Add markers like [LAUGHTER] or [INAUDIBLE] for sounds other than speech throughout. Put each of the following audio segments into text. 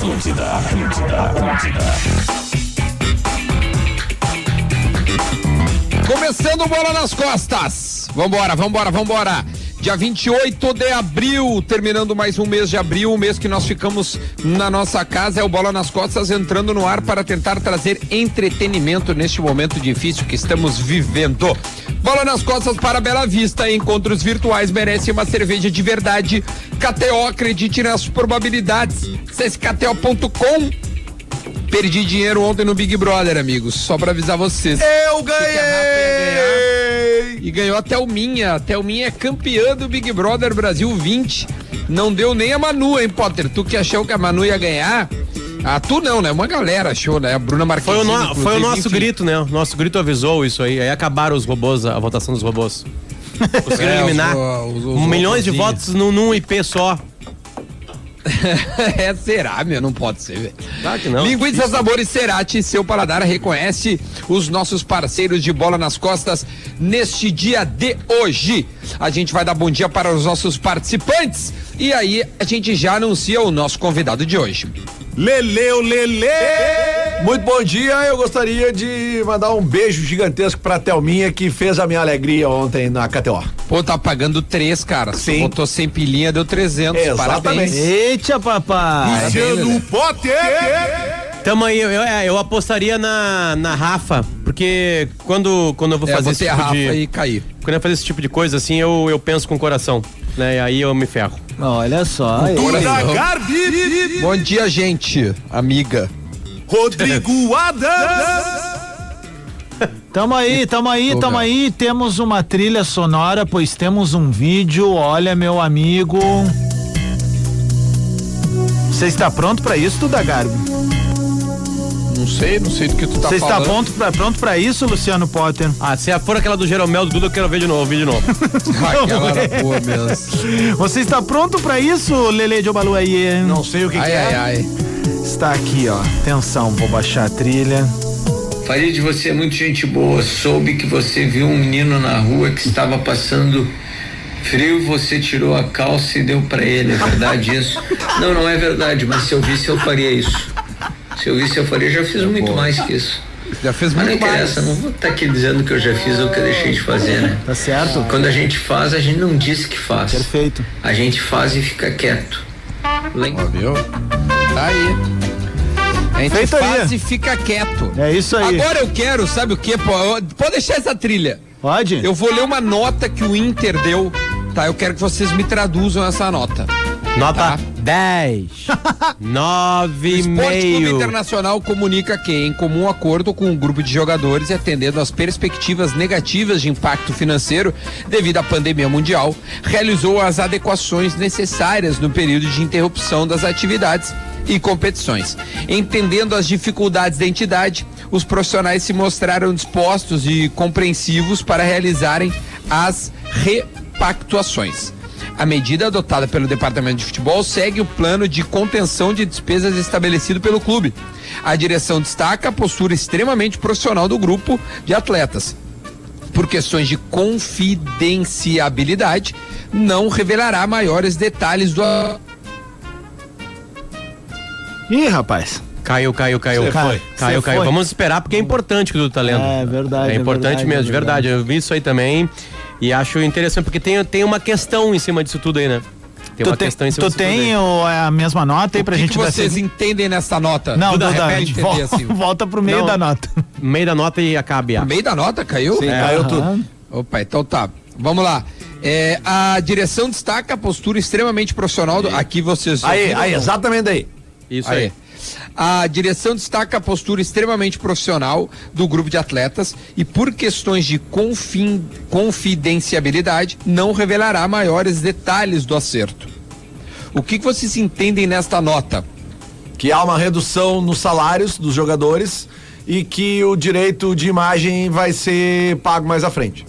Atlântida, Atlântida, Atlântida. Começando bola nas costas. Vambora, vambora, vambora. Dia 28 de abril, terminando mais um mês de abril, o mês que nós ficamos na nossa casa, é o Bola nas Costas entrando no ar para tentar trazer entretenimento neste momento difícil que estamos vivendo. Bola nas Costas para Bela Vista, encontros virtuais merecem uma cerveja de verdade. KTO, acredite nas probabilidades. Acesse KTO.com. Perdi dinheiro ontem no Big Brother, amigos, só para avisar vocês. Eu ganhei! E ganhou a Thelminha. A Thelminha é campeã do Big Brother Brasil 20. Não deu nem a Manu, hein, Potter? Tu que achou que a Manu ia ganhar? Ah, tu não, né? Uma galera achou, né? A Bruna Marquezine. Foi o, no- foi o nosso inclusive, grito, né? O nosso grito avisou isso aí. Aí acabaram os robôs, a votação dos robôs. Conseguiram [LAUGHS] É, os eliminar ro- os- os milhões de votos num, num IP só. [LAUGHS] é, será, meu? Não pode ser, velho. Claro que não. Linguiça Sabores Cerati, seu paladar reconhece os nossos parceiros de bola nas costas neste dia de hoje. A gente vai dar bom dia para os nossos participantes e aí a gente já anuncia o nosso convidado de hoje. Leleu, Lele! Muito bom dia, eu gostaria de mandar um beijo gigantesco pra Thelminha que fez a minha alegria ontem na KTO. Pô, tá pagando três, cara. Sim. Botou sem pilinha, deu 300. Exatamente. Parabéns. Eita, papai! Luciano Potter! Tamo aí, eu, eu- eu apostaria na, na Rafa, porque quando, quando eu vou É, fazer esse botei a tipo Rafa de. e caí. Quando eu fazer esse tipo de coisa assim, eu, eu penso com o coração. Né? E aí eu me ferro. Olha só. Garbi! Bom dia, gente. Amiga. Rodrigo [LAUGHS] Adams! Tamo aí, tamo aí, tamo aí. Temos uma trilha sonora, pois temos um vídeo. Olha, meu amigo. Você está pronto pra isso, Duda Garbi? Não sei, não sei do que tu tá Você está falando. pronto pra, pronto pra isso, Luciano Potter? Ah, se for aquela do Jeromel do Duda, eu quero ver de novo, ver de novo. [LAUGHS] Aquela era boa mesmo. Você está pronto pra isso, Lele de Obalu aí? Não sei o que, Ai, que ai, é. ai. Está aqui, ó. Atenção, vou baixar a trilha. Farid, você é muito gente boa. Soube que você viu um menino na rua que estava passando frio, você tirou a calça e deu pra ele. É verdade isso? [LAUGHS] Não, não é verdade, mas se eu visse, eu faria isso. Se eu visse, eu faria. Eu já fiz muito mais que isso. Já fez Mas não muito mais. interessa, não vou estar aqui dizendo que eu já fiz ou que eu deixei de fazer, né? Tá certo? Quando a gente faz, a gente não diz que faz. Perfeito. A gente faz e fica quieto. Lem- Ó, viu? Tá aí. A gente Feito aí. faz e fica quieto. É isso aí. Agora eu quero, sabe o que? Pode deixar essa trilha. Pode? Eu vou ler uma nota que o Inter deu, tá? Eu quero que vocês me traduzam essa nota. Nota Tá. 10. [LAUGHS] O Esporte Clube 9,5. Internacional comunica que, em comum acordo com um grupo de jogadores e atendendo às perspectivas negativas de impacto financeiro devido à pandemia mundial, realizou as adequações necessárias no período de interrupção das atividades e competições. Entendendo as dificuldades da entidade, os profissionais se mostraram dispostos e compreensivos para realizarem as repactuações. A medida adotada pelo Departamento de Futebol segue o plano de contenção de despesas estabelecido pelo clube. A direção destaca a postura extremamente profissional do grupo de atletas. Por questões de confidenciabilidade, não revelará maiores detalhes do. Ih, rapaz. Caiu, caiu, caiu. Cê Caiu, foi. caiu, caiu. Vamos esperar porque é importante o que o Dudu tá lendo. É verdade, É é importante verdade, mesmo, é de verdade. verdade. Eu vi isso aí também e acho interessante porque tem, tem uma questão em cima disso tudo aí, né? Tem Tu uma tem, questão em cima tu disso tudo tem aí. o- a mesma nota aí O pra que, gente que dar vocês entendem nessa nota? Não, Duda, Duda, repete, vol- assim. [LAUGHS] volta pro meio Não. da nota. Meio da nota e acabe. No meio da nota caiu? Sim, caiu tudo. Opa, então tá. Vamos lá. É, a direção destaca a postura extremamente profissional. Do... Aqui vocês. Aí, aí, exatamente aí. Isso Aí. aí. A direção destaca a postura extremamente profissional do grupo de atletas e, por questões de confin- confidenciabilidade, não revelará maiores detalhes do acerto. O que, que vocês entendem nesta nota? Que há uma redução nos salários dos jogadores e que o direito de imagem vai ser pago mais à frente.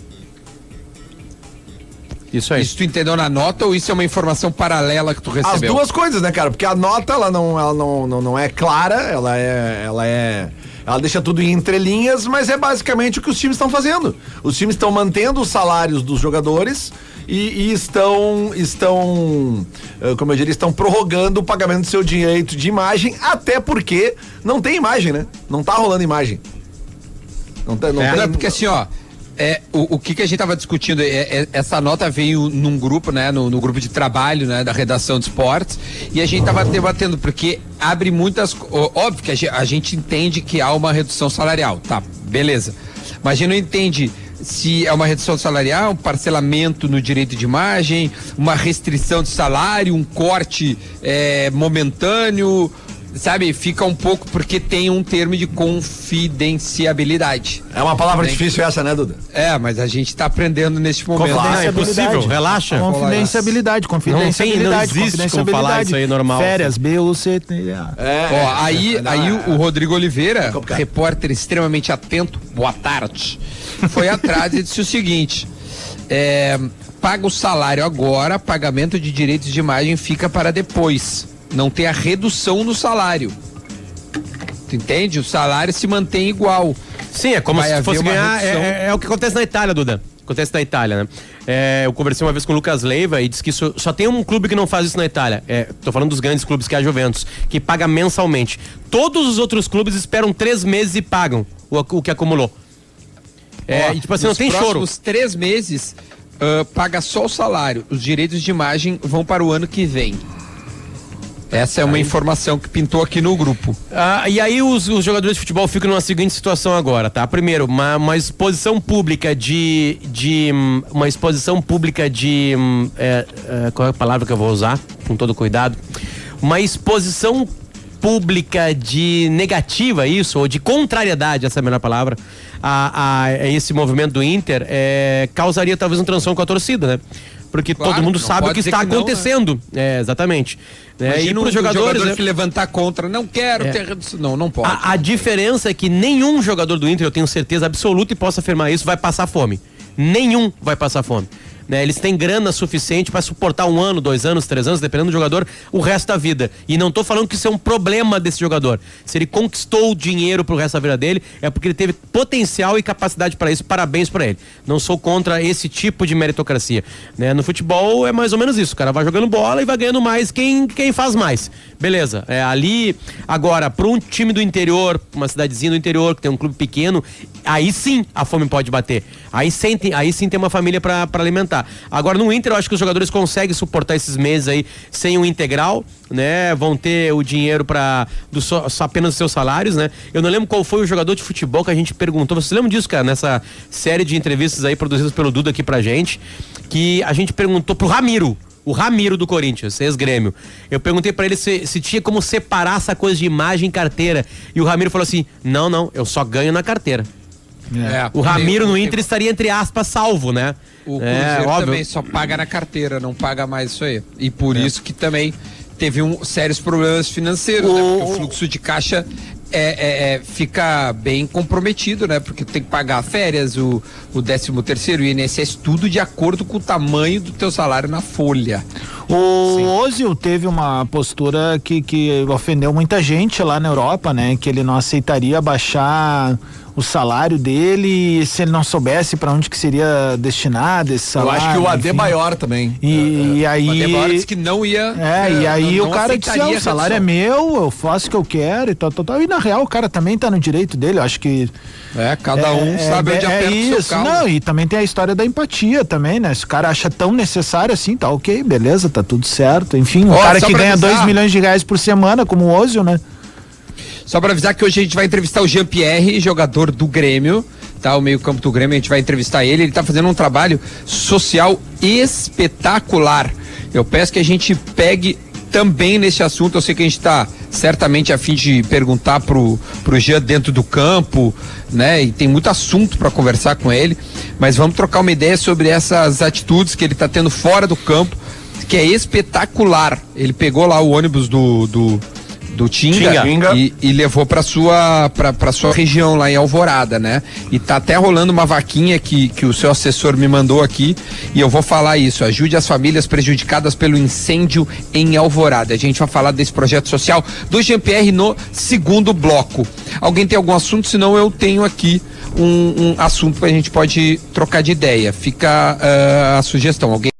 Isso aí. Isso tu entendeu na nota ou isso é uma informação paralela que tu recebeu? As duas coisas, né, cara? Porque a nota, ela não, ela não, não, não é clara, ela é, ela é, Ela deixa tudo em entrelinhas, mas é basicamente o que os times estão fazendo. Os times estão mantendo os salários dos jogadores e, e estão, estão, eh, como eu diria, estão prorrogando o pagamento do seu direito de imagem, até porque não tem imagem, né? Não tá rolando imagem. Não, tem, não É, tem. não, porque assim, ó. É, o, o que, que a gente estava discutindo, é, é, essa nota veio num grupo, né, no, no grupo de trabalho, né, da redação de esportes, e a gente estava debatendo, porque abre muitas, óbvio que a gente, a gente entende que há uma redução salarial, tá, beleza, mas a gente não entende se é uma redução salarial, um parcelamento no direito de imagem, uma restrição de salário, um corte é, momentâneo, sabe, fica um pouco porque tem um termo de confidenciabilidade. É uma palavra Tem difícil essa, né, Duda? É, mas a gente tá aprendendo nesse momento. Não, é Confidenciabilidade. impossível, relaxa. Confidenciabilidade, confidenciabilidade. não existe como falar isso aí normal. Férias, B, U, C, T, A. É. Ó, aí, não, aí é- o, o Rodrigo Oliveira, complicado. repórter extremamente atento, boa tarde, foi atrás e disse o seguinte: é, paga o salário agora, pagamento de direitos de imagem fica para depois. Não tem a redução no salário. Tu entende? O salário se mantém igual. Sim, é como Vai se fosse ganhar. É, é- é o que acontece na Itália, Duda. Acontece na Itália, né? É, eu conversei uma vez com o Lucas Leiva e disse que só, só tem um clube que não faz isso na Itália. É, tô falando dos grandes clubes, que é a Juventus, que paga mensalmente. Todos os outros clubes esperam três meses e pagam o, o que acumulou. É, Ó, e tipo assim, não tem choro. próximos três meses, ah, paga só o salário. Os direitos de imagem vão para o ano que vem. Essa é uma informação que pintou aqui no grupo. Ah, e aí os, os jogadores de futebol ficam numa seguinte situação agora, tá? Primeiro, uma, uma exposição pública de, de hum, uma exposição pública de hum, é, é, qual é a palavra que eu vou usar com todo cuidado? Uma exposição pública de negativa isso ou de contrariedade essa é a melhor palavra a, a- a esse movimento do Inter é, causaria talvez um transtorno com a torcida, né? Porque Claro, todo mundo sabe o que está que não, né? acontecendo. É, exatamente. É, e para os jogadores. jogador né? que levantar contra, não quero É. ter redução. Não, não pode. A, a diferença é que nenhum jogador do Inter, eu tenho certeza absoluta e posso afirmar isso, vai passar fome. Nenhum vai passar fome. Né? Eles têm grana suficiente para suportar um ano, dois anos, três anos, dependendo do jogador, o resto da vida. E não tô falando que isso é um problema desse jogador. Se ele conquistou o dinheiro pro resto da vida dele, é porque ele teve potencial e capacidade para isso. Parabéns para ele. Não sou contra esse tipo de meritocracia. Né? No futebol é mais ou menos isso. O cara vai jogando bola e vai ganhando mais quem, quem faz mais. Beleza. É, ali, agora, para um time do interior, uma cidadezinha do interior, que tem um clube pequeno, aí sim a fome pode bater. Aí sim tem, aí sim tem uma família para alimentar. Agora, no Inter, eu acho que os jogadores conseguem suportar esses meses aí sem o integral, né? Vão ter o dinheiro para só, apenas os seus salários, né? Eu não lembro qual foi o jogador de futebol que a gente perguntou. Você lembra disso, cara? Nessa série de entrevistas aí produzidas pelo Duda aqui pra gente, que a gente perguntou pro Ramiro. O Ramiro do Corinthians, ex-grêmio. Eu perguntei pra ele se, se tinha como separar essa coisa de imagem e carteira. E o Ramiro falou assim: não, não, eu só ganho na carteira. É, O Ramiro no Inter estaria, entre aspas, salvo, né? O é, Cruzeiro óbvio. também só paga na carteira, não paga mais isso aí. E por isso que também teve um sérios problemas financeiros, né? Porque o fluxo de caixa é, é- é- fica bem comprometido, né? Porque tem que pagar férias, o, o 13 terceiro, o INSS, tudo de acordo com o tamanho do teu salário na folha. O Ozil teve uma postura que, que ofendeu muita gente lá na Europa, né? Que ele não aceitaria baixar o salário dele se ele não soubesse para onde que seria destinado esse Eu salário. acho que o AD enfim. maior também. E, e aí. O Ademar disse que não ia. É, e aí não- o não cara disse, "Ah, o salário é redução." meu, eu faço o que eu quero e tal, tal, tal. E na real o cara também tá no direito dele, eu acho que. É, cada um sabe onde é, aperta o isso. seu carro. Não, e também tem a história da empatia também, né? Se o cara acha tão necessário assim, tá ok, beleza, tá tudo certo. Enfim, um Ó, cara que ganha avisar. 2 milhões de reais por semana, como o Ozil, né? Só para avisar que hoje a gente vai entrevistar o Jean-Pierre, jogador do Grêmio, tá? O meio-campo do Grêmio, a gente vai entrevistar ele. Ele tá fazendo um trabalho social espetacular. Eu peço que a gente pegue também nesse assunto. Eu sei que a gente tá certamente a fim de perguntar pro, pro Jean dentro do campo, né? E tem muito assunto para conversar com ele, mas vamos trocar uma ideia sobre essas atitudes que ele tá tendo fora do campo, que é espetacular. Ele pegou lá o ônibus do, do do Tinga, Tinga. E, e levou para sua pra, pra sua região lá em Alvorada, né? E tá até rolando uma vaquinha que, que o seu assessor me mandou aqui e eu vou falar isso. Ajude as famílias prejudicadas pelo incêndio em Alvorada. A gente vai falar desse projeto social do GPR no segundo bloco. Alguém tem algum assunto? Senão eu tenho aqui um, um assunto que a gente pode trocar de ideia. Fica ah, a sugestão. Alguém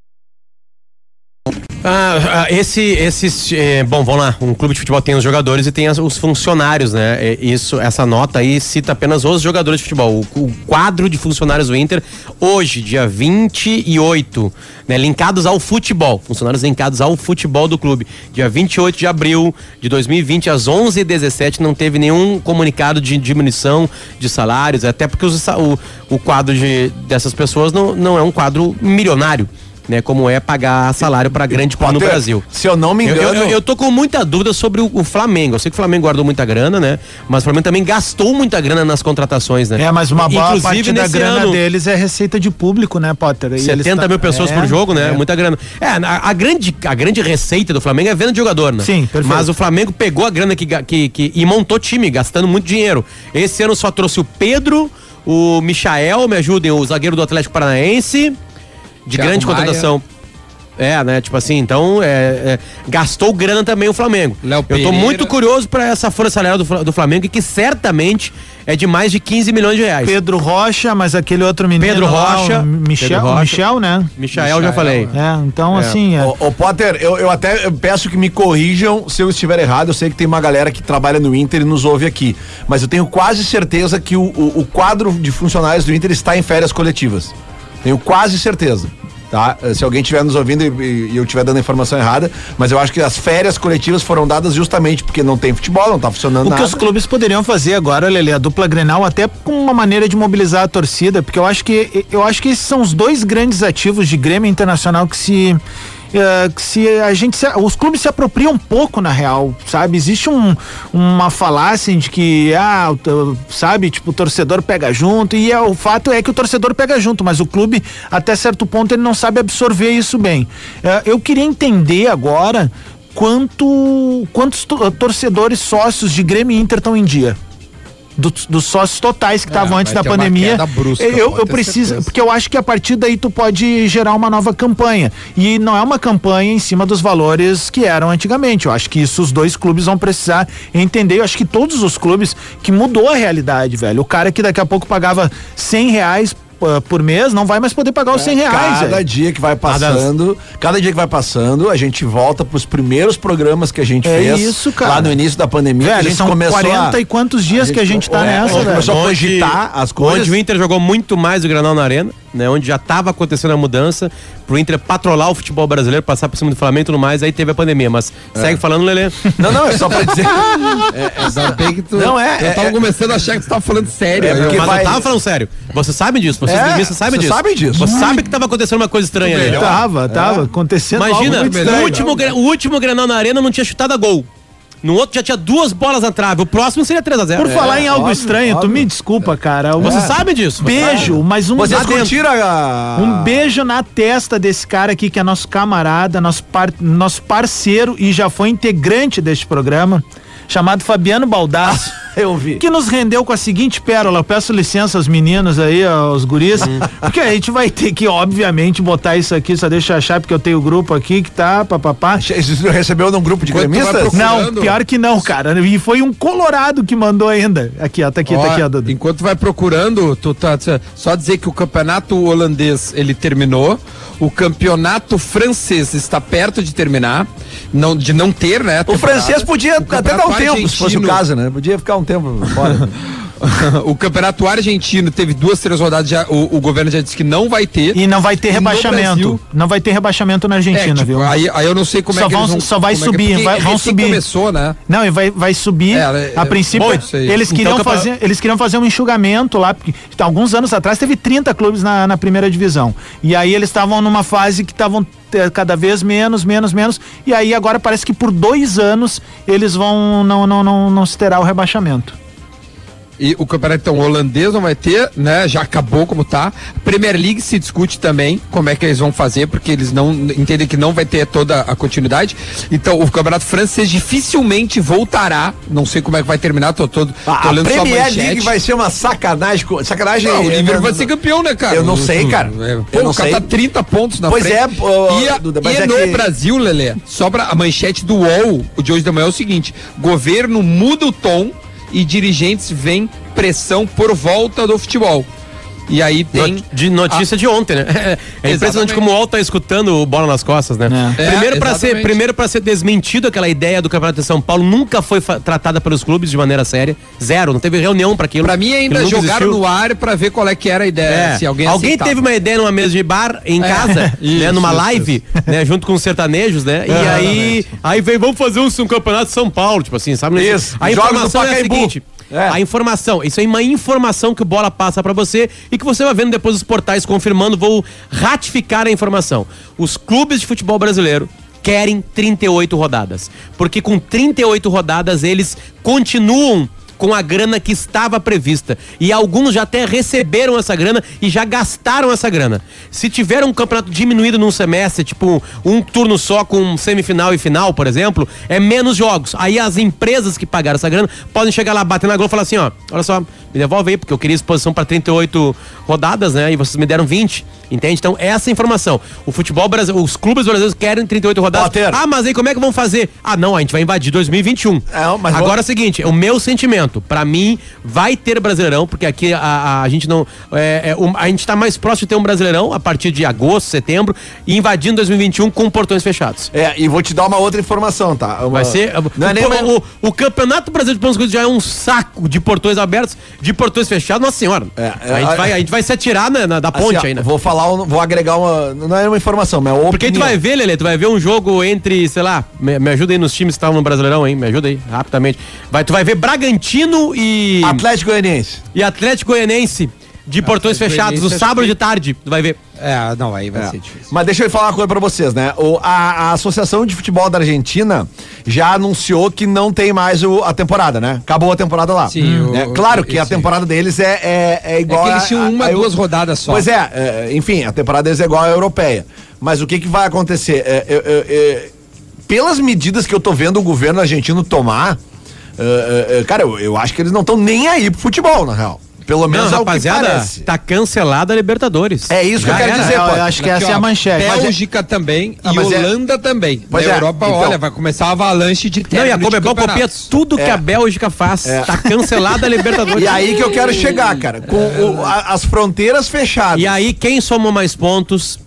Ah, ah, esse, esses, eh, bom, vamos lá. Um clube de futebol tem os jogadores e tem as- os funcionários, né? Isso, essa nota aí cita apenas os jogadores de futebol. O, o quadro de funcionários do Inter hoje, dia 28, né? Linkados ao futebol, funcionários linkados ao futebol do clube. Dia 28 de abril de 2020 às 11h17 não teve nenhum comunicado de diminuição de salários, até porque os o, o quadro de, dessas pessoas não, não é um quadro milionário. Né, como é pagar salário para grande clube no Brasil. Se eu não me Eu, engano. eu, eu tô com muita dúvida sobre o, o Flamengo. Eu sei que o Flamengo guardou muita grana, né? Mas o Flamengo também gastou muita grana nas contratações, né? É, mas uma boa Inclusive, parte da grana ano, deles é receita de público, né, Potter? E eles 70 tá- mil pessoas é, por jogo, né? é. Muita grana. É, a, a grande, a grande receita do Flamengo é venda de jogador, né? Sim, perfeito. Mas o Flamengo pegou a grana que, que, que, e montou time, gastando muito dinheiro. Esse ano só trouxe o Pedro, o Michael, me ajudem, o zagueiro do Atlético Paranaense, de Thiago grande Maia. contratação. É, né? Tipo assim, então é, é, gastou grana também o Flamengo. Léo Eu tô muito curioso pra essa folha salarial do, do Flamengo, que certamente é de mais de 15 milhões de reais. Pedro Rocha, mas aquele outro menino. Pedro lá, Rocha, o Michel, Pedro Rocha. Michel, né? Michael, já falei. É, então assim. É. Ô, ô, Potter, eu, eu até peço que me corrijam se eu estiver errado. Eu sei que tem uma galera que trabalha no Inter e nos ouve aqui. Mas eu tenho quase certeza que o, o- o quadro de funcionários do Inter está em férias coletivas. Tenho quase certeza. Tá? Se alguém estiver nos ouvindo e, e- eu estiver dando a informação errada, mas eu acho que as férias coletivas foram dadas justamente porque não tem futebol, não tá funcionando O nada. que os clubes poderiam fazer agora, Lele, a dupla Grenal, até com uma maneira de mobilizar a torcida, porque eu acho que eu acho que esses são os dois grandes ativos de Grêmio Internacional que se eh, que se a gente se- os clubes se apropriam um pouco na real, sabe? Existe um, uma falácia de que ah, sabe, tipo, o torcedor pega junto e é, o fato é que o torcedor pega junto, mas o clube até certo ponto ele não sabe absorver isso bem. Eh, eu queria entender agora quanto quantos to- torcedores sócios de Grêmio e Inter estão em dia. Dos, dos sócios totais que estavam vai antes da pandemia. brusca, eu eu preciso, certeza. porque eu acho que a partir daí tu pode gerar uma nova campanha. E não é uma campanha em cima dos valores que eram antigamente. Eu acho que isso os dois clubes vão precisar entender. Eu acho que todos os clubes que mudou a realidade, velho. O cara que daqui a pouco pagava 100 reais por mês não vai mais poder pagar os 100 reais. Cada velho. dia que vai passando, cada dia que vai passando, a gente volta pros primeiros programas que a gente É fez isso, cara. lá no início da pandemia. que a Velho, gente são começou 40 a, e quantos dias que a gente tá é, nessa, a velho. começou a cogitar as coisas. Onde o Inter jogou muito mais o Granal na Arena, né? Onde já estava acontecendo a mudança, pro Inter patrolar o futebol brasileiro, passar por cima do Flamengo e tudo mais, aí teve a pandemia. Mas segue falando, Lelê. Não, não, é só pra dizer. [LAUGHS] Ainda bem que tu. Não, é- Eu tava é- começando a achar que tu tava falando sério. É, Mas vai- eu tava falando sério. Você sabe disso, vocês É, sabem vocês disso. sabem disso. Você sabe que tava acontecendo uma coisa estranha ali. Tava, tava acontecendo Imagina, algo muito o último, o último Granal na Arena não tinha chutado a gol. No outro já tinha duas bolas na trave. O próximo seria 3x0. Por falar em algo óbvio, estranho, tu óbvio. me desculpa, cara. Um Você sabe disso. beijo, mas um Vocês curtiram a. Um beijo na testa desse cara aqui, que é nosso camarada, nosso, par- nosso parceiro e já foi integrante deste programa, chamado Fabiano Baldasso. [LAUGHS] Eu vi. Que nos rendeu com a seguinte pérola. Eu peço licença aos meninos aí, aos guris, porque a gente vai ter que, obviamente, botar isso aqui, só deixa eu achar, porque eu tenho o grupo aqui que tá, papapá. [LAUGHS] Você recebeu num grupo de gremistas? Não, pior que não, cara. E foi um colorado que mandou ainda. Aqui, ó, tá aqui, Ó, tá aqui, ó, Dudu. enquanto vai procurando, tu tá só dizer que o campeonato holandês ele terminou, o campeonato francês está perto de terminar, não de não ter, né? O francês podia O até dar um tempo, se fosse o caso, né? Podia ficar um tempo fora. [LAUGHS] [LAUGHS] o campeonato argentino teve duas, três rodadas, já, o, o governo já disse que não vai ter. E não vai ter E rebaixamento. Brasil- Não vai ter rebaixamento na É, Argentina, tipo, viu? aí, aí eu não sei como Só é que vão- vão, só vai é subir, porque vai- vão recém subir. começou, né? Não, e vai, vai subir. É, a é, princípio, bom eles Então, queriam, capa- fazer, eles queriam fazer um enxugamento lá, porque alguns anos atrás teve 30 clubes na, na primeira divisão. E aí eles estavam numa fase que estavam eh, cada vez menos, menos, menos. E aí agora parece que por dois anos eles vão não, não, não, não se terá o rebaixamento. E o campeonato então, holandês não vai ter, né? Já acabou como tá. Premier League se discute também como é que eles vão fazer, porque eles não entendem que não vai ter toda a continuidade. Então, o campeonato francês dificilmente voltará. Não sei como é que vai terminar, tô todo. A, tô a olhando só a Premier manchete. League vai ser uma sacanagem. Sacanagem. Não, o é, Liverpool vai não- ser campeão, né, cara? Eu não sei, cara. É, Eu Pô, não o cara sei. tá 30 pontos na Pois frente. é, pô, e a- Duda, e é no que- Brasil, Lelê, só pra a manchete do UOL, de hoje da manhã é o seguinte: governo muda o tom e dirigentes veem pressão por volta do futebol. E aí tem. Not- De notícia de ontem, né? [LAUGHS] É impressionante como o UOL tá escutando o bola nas costas, né? É. Primeiro É, para ser, primeiro para ser desmentido aquela ideia do Campeonato de São Paulo nunca foi tratada pelos clubes de maneira séria, zero, não teve reunião para aquilo. Pra mim ainda jogaram existiu. no ar pra ver qual é que era a ideia. É. Se alguém Alguém aceitava. teve uma ideia numa mesa de bar em É. casa, [LAUGHS] né, Isso, numa isso, live, né, junto com os sertanejos, né? E aí, aí veio, vamos fazer um, um campeonato de São Paulo, tipo assim, sabe? Isso, A jogos informação é a seguinte, É. a informação, isso é uma informação que o Bola passa pra você e que você vai vendo depois os portais confirmando, vou ratificar a informação. Os clubes de futebol brasileiro querem 38 rodadas, porque com 38 rodadas eles continuam com a grana que estava prevista. E alguns já até receberam essa grana e já gastaram essa grana. Se tiver um campeonato diminuído num semestre, tipo um turno só com semifinal e final, por exemplo, é menos jogos. Aí as empresas que pagaram essa grana podem chegar lá, bater na Globo e falar assim, ó, olha só, me devolve aí, porque eu queria exposição para 38 rodadas, né? E vocês me deram 20. Entende? Então, essa é a informação. O futebol brasileiro, os clubes brasileiros querem 38 rodadas. Potter. Ah, mas aí como é que vão fazer? Ah, não, a gente vai invadir 2021. É, mas Agora vou- é o seguinte, o meu sentimento, pra mim, vai ter Brasileirão, porque aqui a, a, a gente não. é, é, a gente tá mais próximo de ter um Brasileirão a partir de agosto, setembro, invadindo 2021 com portões fechados. É, e vou te dar uma outra informação, tá? Uma- Vai ser. Não é o, nem uma- o, o Campeonato Brasileiro de Pontos já é um saco de portões abertos, de portões fechados, nossa senhora. É, é, a, gente a- vai, a gente vai se atirar na, na- da Assim, ponte ó, aí, né? Vou falar, vou agregar uma. Não é uma informação, mas é uma Porque aí tu vai ver, Lelê, tu vai ver um jogo entre, sei lá, me, me ajuda aí nos times que estavam no Brasileirão, hein? Me ajuda aí, rapidamente. Vai, tu vai ver Bragantino e, Atlético Goianiense. e Atlético Goianense de portões Atlético fechados, no Goianiense, acho sábado que- de tarde, tu vai ver. É, não, aí vai É. ser difícil. Mas deixa eu falar uma coisa pra vocês, né? O, a, a Associação de Futebol da Argentina já anunciou que não tem mais o- a temporada, né? Acabou a temporada lá. Sim, o- É, claro o- que a temporada deles é, é, é É igual que eles a- tinham a- uma, a- duas rodadas só. Pois é, é, enfim, a temporada deles é igual à europeia. Mas o que, que vai acontecer? É, é, é, é, pelas medidas que eu tô vendo o governo argentino tomar, é, é, é, cara, eu, eu acho que eles não estão nem aí pro futebol, na real. Pelo Não, menos é o que rapaziada, parece. tá cancelada a Libertadores. É isso que eu quero era. dizer, pô. eu acho que Aqui, essa é ó, a manchete. É- Bélgica também Ah, e mas é- Holanda também. Pois Na é, Europa, então- olha, vai começar uma avalanche de Não, e a Comebol copia tudo que É. a Bélgica faz. Tá cancelada a Libertadores. [LAUGHS] E aí que eu quero chegar, cara. Com o- a- as fronteiras fechadas. E aí, quem somou mais pontos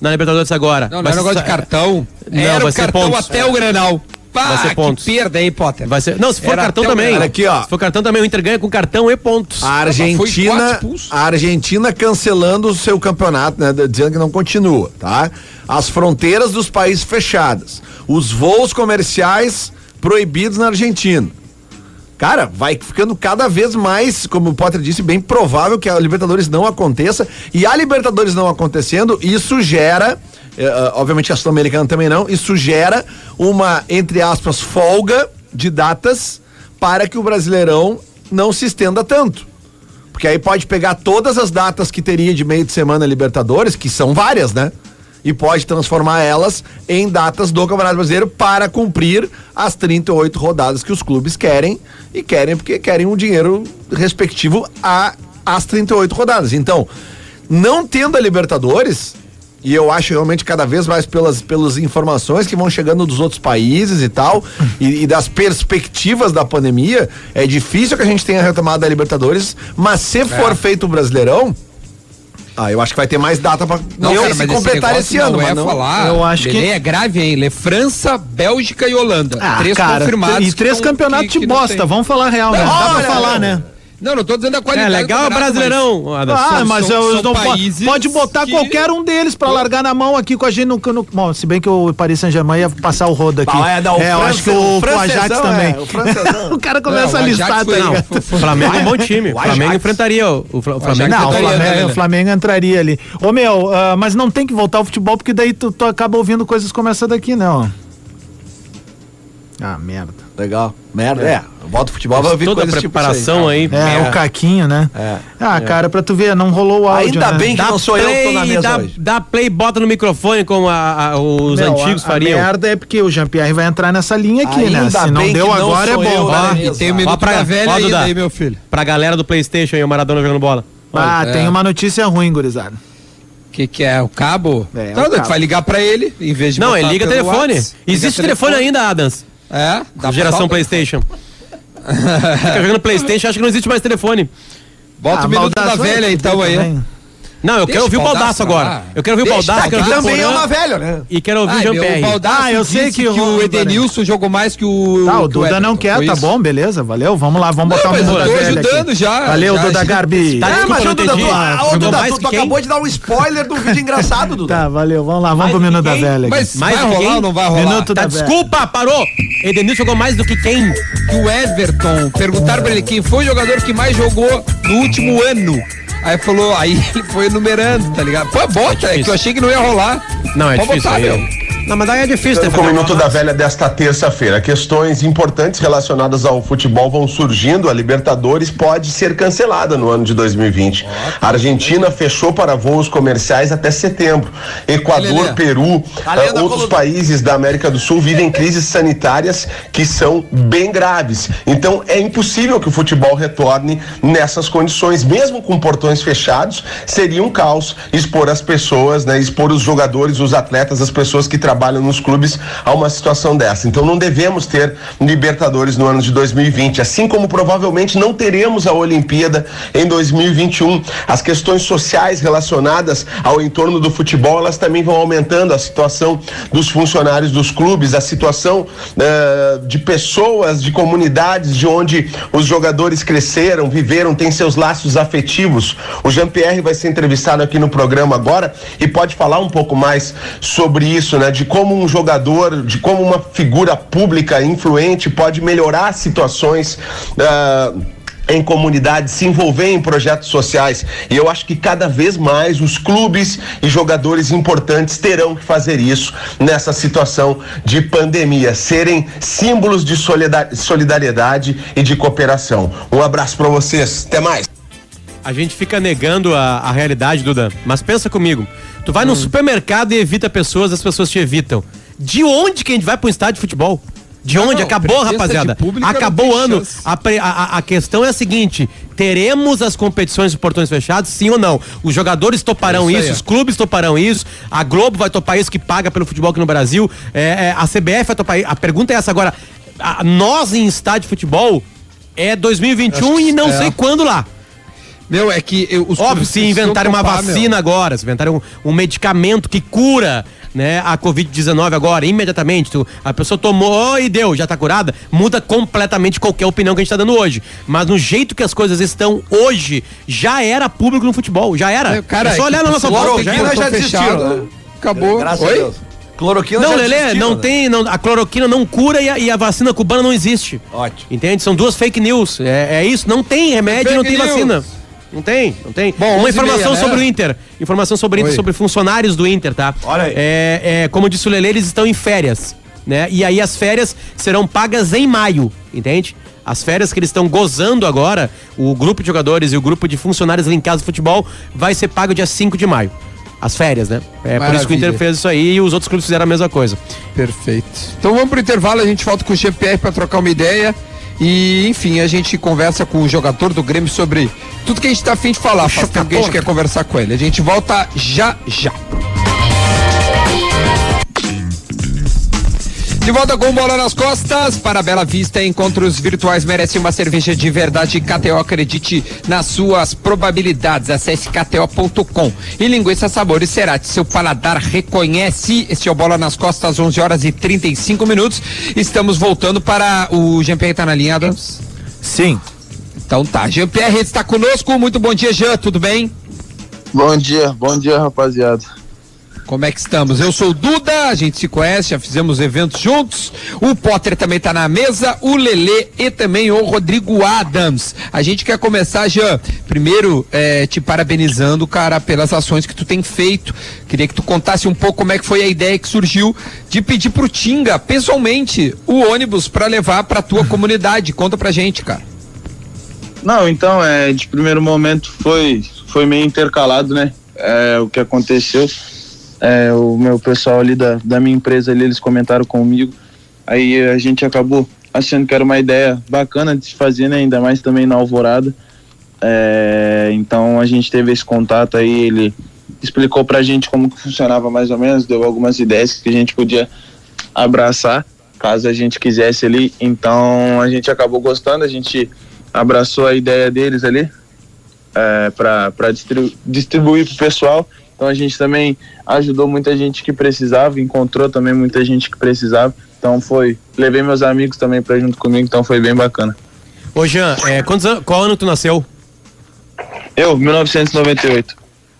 na Libertadores agora? Não, não é negócio de cartão. Não, Era vai o cartão pontos. até o Grenal. Vai ser que pontos. perda aí, Potter. Vai ser, não, se for Era cartão também. Grenal. Aqui, ó. Se for cartão também, o Inter ganha com cartão e pontos. A Argentina, a Argentina cancelando o seu campeonato, né, dizendo que não continua, tá? As fronteiras dos países fechadas, os voos comerciais proibidos na Argentina. Cara, vai ficando cada vez mais, como o Potter disse, bem provável que a Libertadores não aconteça. E a Libertadores não acontecendo, isso gera, obviamente a Sul-Americana também não, isso gera uma, entre aspas, folga de datas para que o Brasileirão não se estenda tanto. Porque aí pode pegar todas as datas que teria de meio de semana Libertadores, que são várias, né? E pode transformar elas em datas do Campeonato Brasileiro para cumprir as 38 rodadas que os clubes querem. E querem porque querem o dinheiro respectivo a as 38 rodadas. Então, não tendo a Libertadores, e eu acho realmente cada vez mais pelas, pelas informações que vão chegando dos outros países e tal, e, e das perspectivas da pandemia, é difícil que a gente tenha retomado a Libertadores, mas se for feito o Brasileirão, ah, eu acho que vai ter mais data pra Não, eu cara, se mas esse completar negócio esse ano, não mas é não. falar. Eu acho que- é grave, hein? Lê França, Bélgica e Holanda. Ah, três cara, confirmados. e três não- campeonatos de não bosta, vamos falar real, né? Não, Dá pra falar, né? Não, não tô dizendo a É qualidade. legal do o campeonato, Brasileirão. Anderson. Ah, São- mas são- eu, são não pode botar que- qualquer um deles pra largar na mão aqui com a gente no, no bom, se bem que o Paris Saint-Germain ia passar o rodo aqui. Ah, é, não, o eu acho que o, o o Ajax francesão, também. é, o [LAUGHS] o cara Não, começa o a listar, Ajax tá ligado? foi- Flamengo é um bom time. O O Flamengo enfrentaria o, o Fla- o Flamengo. Não, o Flamengo, né, o né? Flamengo entraria ali. Ô meu, ah, mas não tem que voltar ao futebol, porque daí tu, tu acaba ouvindo coisas como essa daqui, não. Ah, merda. Legal. Merda, é. Volta futebol, vai ouvir Toda a tipo preparação aí. É, o caquinho, né? É. Ah, cara, pra tu ver, não rolou o áudio, Ainda né? bem que não sou eu que tô na mesa dá, hoje. dá play e bota no microfone como a- a- os Meu, antigos a, a fariam. merda é porque o Jean-Pierre vai entrar nessa linha aqui, Ainda né? Se não bem deu que não agora, é sou eu bom. na Ah, mesa. E tem o Ó, minuto pra- velha ó, ainda Duda. aí, meu filho. Pra galera do Playstation e o Maradona jogando bola. Ah, É. tem uma notícia ruim, gurizada. O que, que é? O cabo? É, então, o tu cabo. vai ligar pra ele, em vez de Não, ele liga telefone. Whats, Existe liga telefone ainda, Adams. É? Dá pra Geração o- Playstation. Fica jogando Playstation, acha que não existe mais telefone. Bota Ah, o minuto da velha então aí. também. Não, eu Deixa quero ouvir o o Baldaço Baldasso agora. Eu quero ouvir o Baldaço, Que quero ouvir o também é uma velha, né? e quero ouvir o o Jean-Pierre. Baldasso Ah, eu sei que que, o- o Edenilson jogou mais que o. Tá, o Duda não quer, foi tá isso. bom, beleza, valeu. Vamos lá, vamos Não, botar o eu tô ajudando aqui. já, Valeu, já, Duda já. Garbi. Tá, É, mas não ô, Duda, tu, ah, quem? acabou de dar um spoiler do vídeo engraçado, Duda. Tá, valeu, vamos lá, vamos pro minuto da velha aqui. Mas Mais vai rolar quem? ou não vai rolar? Minuto Tá, da velha. desculpa, parou. Edenilson jogou mais do que quem? que o Everton perguntaram pra ele quem foi o jogador que mais jogou no último ano. Aí falou, aí [LAUGHS] ele foi enumerando, tá ligado? Pô, bota, é, que eu achei que não ia rolar. Não, é Pode difícil. botar, aí. meu. Não, mas daí é difícil. né, Com o Minuto da Velha desta terça-feira. Questões importantes relacionadas ao futebol vão surgindo. A Libertadores pode ser cancelada no ano de 2020. A Argentina fechou para voos comerciais até setembro. Equador. Peru, a outros países da América do Sul vivem crises sanitárias que são bem graves. Então é impossível que o futebol retorne nessas condições, mesmo com portões fechados, seria um caos expor as pessoas, né, expor os jogadores, os atletas, as pessoas que trabalham nos clubes a uma situação dessa. Então não devemos ter Libertadores no ano de 2020, assim como provavelmente não teremos a Olimpíada em 2021. As questões sociais relacionadas ao entorno do futebol, elas também vão aumentando a situação dos funcionários dos clubes, a situação eh, de pessoas, de comunidades de onde os jogadores cresceram, viveram, têm seus laços afetivos. O Jean-Pierre vai ser entrevistado aqui no programa agora e pode falar um pouco mais sobre isso, né? De como um jogador, de como uma figura pública influente pode melhorar situações. ah, em comunidades, se envolver em projetos sociais. E eu acho que cada vez mais os clubes e jogadores importantes terão que fazer isso nessa situação de pandemia, serem símbolos de solidar- solidariedade e de cooperação. Um abraço para vocês. Até mais. A gente fica negando a, a realidade, Duda. Mas pensa comigo. Tu vai no supermercado e evita pessoas, as pessoas te evitam. De onde que a gente vai pra um estádio de futebol? De Não, onde? não, Acabou, rapaziada. Acabou o ano. A, a- a- questão é a seguinte: teremos as competições de portões fechados, sim ou não? Os jogadores toparão É isso isso, os clubes toparão isso, a Globo vai topar isso que paga pelo futebol aqui no Brasil, é, é, a CBF vai topar isso. A pergunta é essa agora: a- nós em estádio de futebol é 2021 e não é. sei quando lá. Meu, é que eu- os Óbvio, se inventarem uma topar, meu. vacina agora, se inventarem um, um medicamento que cura né, a Covid-19 agora, imediatamente, tu, a pessoa tomou e deu, já tá curada, muda completamente qualquer opinião que a gente tá dando hoje. Mas no jeito que as coisas estão hoje, já era público no futebol, já era. É, cara, é só olhar na nossa volta, já era. Já fechado, desistiram, né? Acabou. Graças Oi? a Deus. Cloroquina Não, já Lelê, não né? tem, não, a cloroquina não cura e a, e a vacina cubana não existe. Ótimo. Entende? São duas fake news. É, é isso, não tem remédio, Fake não tem news. vacina. Não tem, não tem. Bom, Uma 11 informação meia, né? sobre o Inter. Informação sobre o Inter, Oi. sobre funcionários do Inter, tá? Olha aí. É, é, como disse o Lele, eles estão em férias, né? E aí as férias serão pagas em maio, entende? As férias que eles estão gozando agora, o grupo de jogadores e o grupo de funcionários linkados ao futebol, vai ser pago dia 5 de maio. As férias, né? É por isso que o Inter Maravilha. fez isso aí e os outros clubes fizeram a mesma coisa. Perfeito. Então vamos pro intervalo, a gente volta com o GPR para trocar uma ideia. E, enfim, a gente conversa com o jogador do Grêmio sobre tudo que a gente tá afim de falar. Faz tempo que a gente quer conversar com ele. A gente volta já já. De volta com bola nas costas, para Bela Vista, encontros virtuais merecem uma cerveja de verdade. KTO, acredite nas suas probabilidades. Acesse kto.com. E linguiça sabores Cerati, seu paladar reconhece. Este é o Bola nas Costas, 11 horas e 35 minutos. Estamos voltando para o Jean-Pierre tá na linha, Adams? Sim. Então tá, Jean-Pierre está conosco. Muito bom dia, Jean, tudo bem? Bom dia, bom dia, rapaziada. Como é que estamos? Eu sou o Duda, a gente se conhece, já fizemos eventos juntos. O Potter também tá na mesa, o Lelê e também o Rodrigo Adams. A gente quer começar, Jean, primeiro eh, te parabenizando, cara, pelas ações que tu tem feito. Queria que tu contasse um pouco como é que foi a ideia que surgiu de pedir pro Tinga, pessoalmente, o ônibus para levar pra tua comunidade. Conta pra gente, cara. Não, então, é, de primeiro momento foi, foi meio intercalado, né? É, o que aconteceu. É, o meu pessoal ali da, da minha empresa ali, eles comentaram comigo. Aí a gente acabou achando que era uma ideia bacana de se fazer, né? Ainda mais também na Alvorada. É, então a gente teve esse contato aí, ele explicou pra gente como que funcionava mais ou menos, deu algumas ideias que a gente podia abraçar, caso a gente quisesse ali. Então a gente acabou gostando, a gente abraçou a ideia deles ali é, para distribu distribuir pro pessoal. Então a gente também ajudou muita gente que precisava, encontrou também muita gente que precisava. Então foi, levei meus amigos também para junto comigo, então foi bem bacana. Ô Jean, é, quantos an- qual ano tu nasceu? Eu, 1998.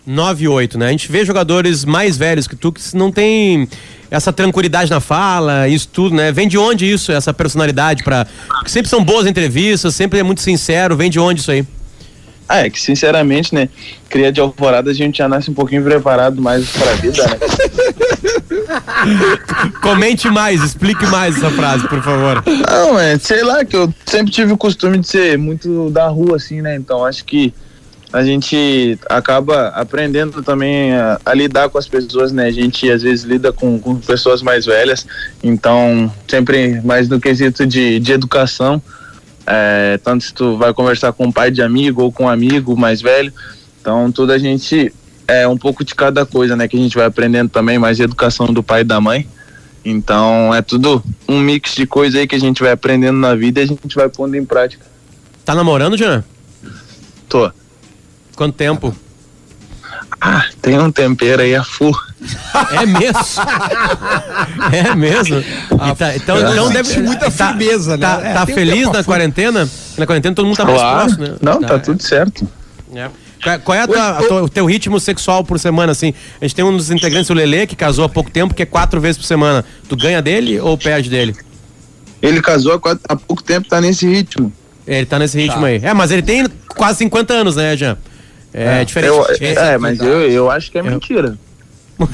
9-8, né? A gente vê jogadores mais velhos que tu que não tem essa tranquilidade na fala, isso tudo, né? Vem de onde isso, essa personalidade para sempre são boas entrevistas, sempre é muito sincero, vem de onde isso aí? Ah, é que sinceramente, né, cria de alvorada a gente já nasce um pouquinho preparado mais pra vida, né? [LAUGHS] Comente mais, explique mais essa frase, por favor. Não, é, sei lá, que eu sempre tive o costume de ser muito da rua, assim, né? Então acho que a gente acaba aprendendo também a, a lidar com as pessoas, né? A gente às vezes lida com, com pessoas mais velhas, então sempre mais no quesito de, de educação. É, tanto se tu vai conversar com um pai de amigo ou com um amigo mais velho, então tudo a gente é um pouco de cada coisa, né? Que a gente vai aprendendo também mais educação do pai e da mãe. Então é tudo um mix de coisa aí que a gente vai aprendendo na vida e a gente vai pondo em prática. Tá namorando, Jean? Tô. Quanto tempo? Ah, tem um tempero aí a full. É mesmo? é mesmo? Tá- então, eu senti deve muita tá- firmeza, né? Tá, É, tá um feliz na quarentena? Na quarentena todo mundo tá mais Claro. próximo, né? Não, tá tudo certo. É. Qual- é a tua- a tua- o teu ritmo sexual por semana, assim? A gente tem um dos integrantes, o Lelê, que casou há pouco tempo, que é quatro vezes por semana. Tu ganha dele ou perde dele? Ele casou há, quatro- há pouco tempo, tá nesse ritmo. Ele tá nesse ritmo aí. É, mas ele tem quase 50 anos, né, Jean? É, diferente. Eu- É, é, mas eu, eu acho que é mentira. [LAUGHS]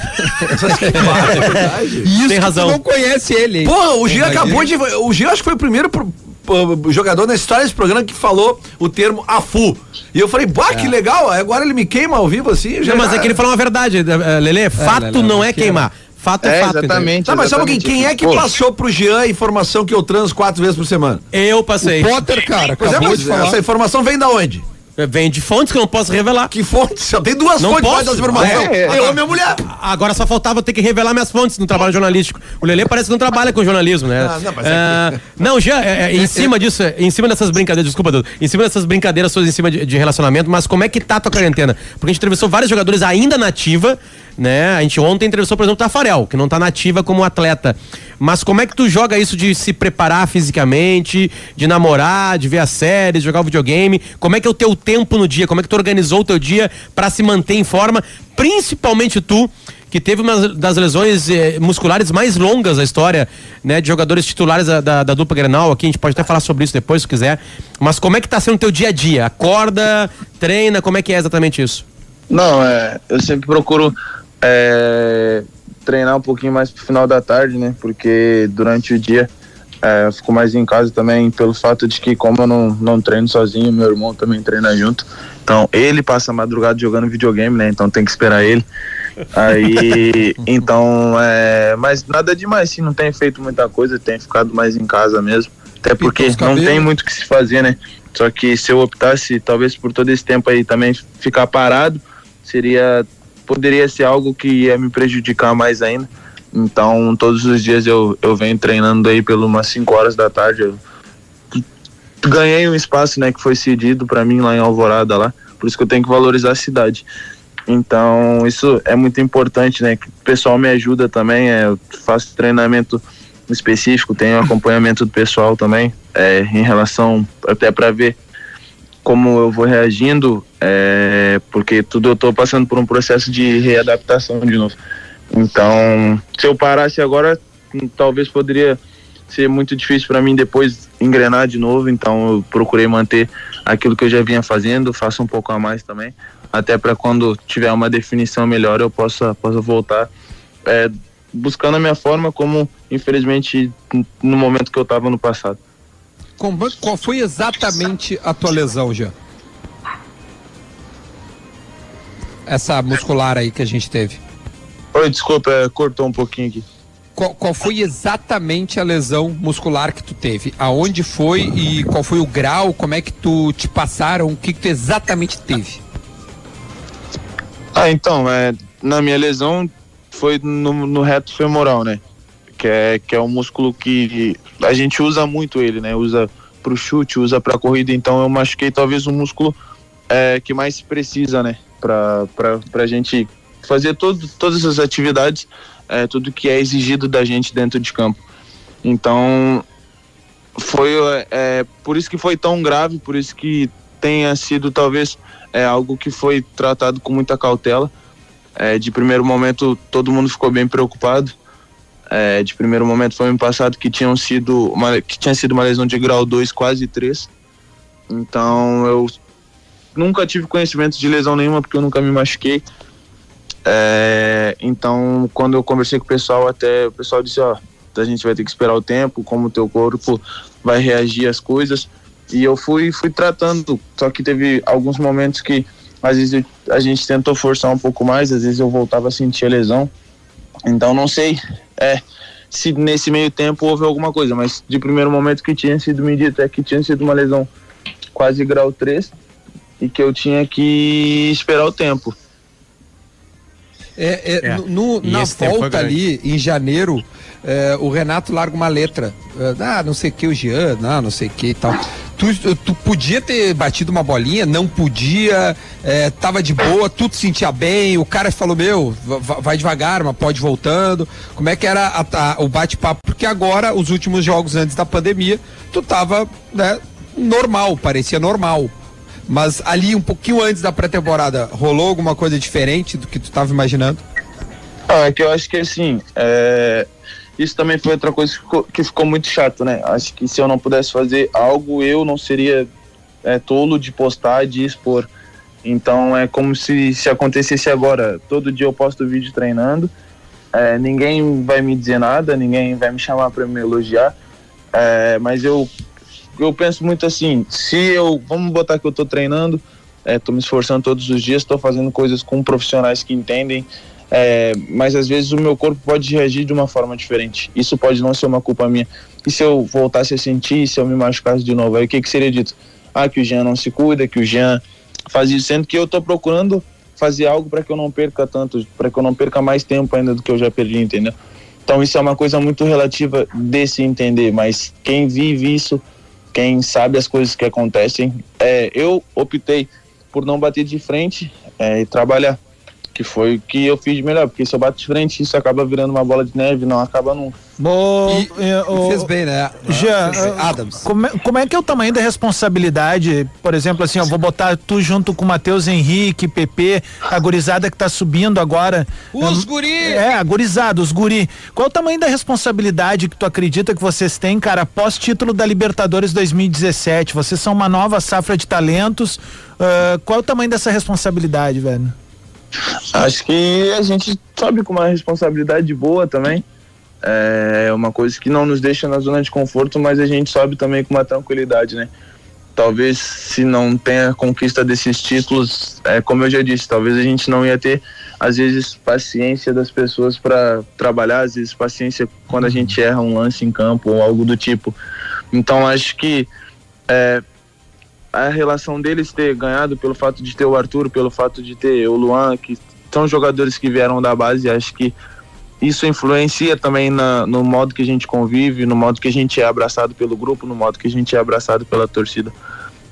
Isso Tem que razão. Tu não conhece ele. hein? Porra, o Gil acabou de. O Gil acho que foi o primeiro pro- pro- jogador na história desse programa que falou o termo AFU. E eu falei, bah, que legal, aí agora ele me queima ao vivo assim. já- Não, mas é que ele falou uma verdade, eh, Lelê. Fato Lelê, não é que é- queimar. Fato é, É, fato. exatamente. Tá, mas pouquinho, exatamente. quem é que passou pro Jean a informação que eu transo quatro vezes por semana? Eu passei. Potter, cara, Pois é, acabou mas de falar. essa informação vem da onde? Vem de fontes que eu não posso revelar. Que fonte? Só tem duas Não fontes posso. para essa informação. É, é. eu e minha mulher. Agora só faltava ter que revelar minhas fontes no trabalho jornalístico. O Lelê parece que não trabalha com jornalismo, né? Ah, não, mas é Ah, não, já, é, é, em cima disso, é, em cima dessas brincadeiras, desculpa, Dudu, em cima dessas brincadeiras suas em cima de, de relacionamento, mas como é que tá a tua quarentena? Porque a gente entrevistou vários jogadores ainda na ativa, né? A gente ontem entrevistou, por exemplo, o Tafarel, que não tá na ativa como atleta. Mas como é que tu joga isso de se preparar fisicamente, de namorar, de ver as séries, jogar o videogame? Como é que é o teu tempo no dia? Como é que tu organizou o teu dia pra se manter em forma? Principalmente tu, que teve uma das lesões eh, musculares mais longas da história, né, de jogadores titulares da, da, da dupla Grenal aqui, a gente pode até falar sobre isso depois, se quiser. Mas como é que tá sendo o teu dia a dia? Acorda, treina, como é que é exatamente isso? Não, é, eu sempre procuro é, treinar um pouquinho mais pro final da tarde, né? Porque durante o dia é, eu fico mais em casa também pelo fato de que como eu não, não treino sozinho, meu irmão também treina junto. Então ele passa a madrugada jogando videogame, né? Então tem que esperar ele. Aí, [LAUGHS] então, é, mas nada demais, sim, não tenho feito muita coisa, tenho ficado mais em casa mesmo. Até porque não tem muito o que se fazer, né? Só que se eu optasse, talvez por todo esse tempo aí também ficar parado, seria poderia ser algo que ia me prejudicar mais ainda. Então, todos os dias eu, eu venho treinando aí pelas umas 5 horas da tarde. Eu ganhei um espaço, né, que foi cedido para mim lá em Alvorada lá. Por isso que eu tenho que valorizar a cidade. Então, isso é muito importante, né? Que o pessoal me ajuda também. É, eu faço treinamento específico, tenho acompanhamento do pessoal também, é, em relação até para ver como eu vou reagindo, é, porque tudo eu tô passando por um processo de readaptação de novo. Então, se eu parasse agora, talvez poderia ser muito difícil para mim depois engrenar de novo. Então, eu procurei manter aquilo que eu já vinha fazendo, faço um pouco a mais também, até para quando tiver uma definição melhor eu possa, possa voltar é, buscando a minha forma, como infelizmente no momento que eu estava no passado. Qual foi exatamente a tua lesão, Jean? Essa muscular aí que a gente teve. Oi, desculpa, é, cortou um pouquinho aqui. Qual, qual foi exatamente a lesão muscular que tu teve? Aonde foi e qual foi o grau? Como é que tu te passaram? O que, que tu exatamente teve? Ah, então, é, na minha lesão foi no, no reto femoral, né? Que é, que é um músculo que a gente usa muito ele, né? Usa pro chute, usa pra corrida, então eu machuquei talvez o músculo é, que mais precisa, né? Pra, pra gente fazer todo, todas as atividades, é, tudo que é exigido da gente dentro de campo. Então, foi é, por isso que foi tão grave, por isso que tenha sido talvez é, algo que foi tratado com muita cautela. É, de primeiro momento todo mundo ficou bem preocupado. É, de primeiro momento foi ano passado que tinham sido uma, que tinha sido uma lesão de grau 2, quase 3. Então eu nunca tive conhecimento de lesão nenhuma porque eu nunca me machuquei. É, então quando eu conversei com o pessoal até o pessoal disse ó a gente vai ter que esperar o tempo como o teu corpo vai reagir às coisas. E eu fui fui tratando só que teve alguns momentos que às vezes eu- a gente tentou forçar um pouco mais às vezes eu voltava a sentir a lesão. Então não sei é se nesse meio tempo houve alguma coisa mas de primeiro momento que tinha sido me dito é que tinha sido uma lesão quase grau 3 e que eu tinha que esperar o tempo É, é, É. no- na volta ali, em janeiro, é, o Renato larga uma letra. É, ah, não sei o que, o Jean, não, não sei o que e tal. Tu, tu podia ter batido uma bolinha, não podia, é, tava de boa, tu te sentia bem, o cara falou, meu, va- va- vai devagar, mas pode ir voltando. Como é que era a- a- o bate-papo? Porque agora, os últimos jogos antes da pandemia, tu tava, né, normal, parecia normal. Mas ali, um pouquinho antes da pré-temporada, rolou alguma coisa diferente do que tu tava imaginando? Ah, é que eu acho que assim, é, isso também foi outra coisa que ficou, que ficou muito chato, né? Acho que se eu não pudesse fazer algo, eu não seria é, tolo de postar, de expor. Então é como se, se acontecesse agora. Todo dia eu posto vídeo treinando, é, ninguém vai me dizer nada, ninguém vai me chamar para me elogiar, é, mas eu, eu penso muito assim: se eu, vamos botar que eu tô treinando, é, tô me esforçando todos os dias, tô fazendo coisas com profissionais que entendem é, mas às vezes o meu corpo pode reagir de uma forma diferente. Isso pode não ser uma culpa minha. E se eu voltasse a sentir, se eu me machucasse de novo, aí o que, que seria dito? Ah, que o Jean não se cuida, que o Jean faz isso, sendo que eu tô procurando fazer algo para que eu não perca tanto, para que eu não perca mais tempo ainda do que eu já perdi, entendeu? Então isso é uma coisa muito relativa de se entender, mas quem vive isso, quem sabe as coisas que acontecem, é, eu optei por não bater de frente é, e trabalhar que foi o que eu fiz de melhor, porque se eu bato de frente, isso acaba virando uma bola de neve, não acaba nunca. Ô, E, é, e ô, fez bem, né? Jean, Fez bem. Adams. Como é, como é que é o tamanho da responsabilidade? Por exemplo, assim, eu vou botar tu junto com o Matheus Henrique, PP, a gurizada que tá subindo agora. Os Hum, guri! É, a gurizada, os guri. Qual o tamanho da responsabilidade que tu acredita que vocês têm, cara, após título da Libertadores 2017? Vocês são uma nova safra de talentos. ah, qual é o tamanho dessa responsabilidade, velho? Acho que a gente sobe com uma responsabilidade boa também. É uma coisa que não nos deixa na zona de conforto, mas a gente sobe também com uma tranquilidade, né? Talvez se não tenha conquista desses títulos, é como eu já disse, talvez a gente não ia ter às vezes paciência das pessoas para trabalhar, às vezes paciência quando a gente erra um lance em campo ou algo do tipo. Então acho que é, a relação deles ter ganhado pelo fato de ter o Arthur, pelo fato de ter o Luan, que são jogadores que vieram da base, acho que isso influencia também na, no modo que a gente convive, no modo que a gente é abraçado pelo grupo, no modo que a gente é abraçado pela torcida.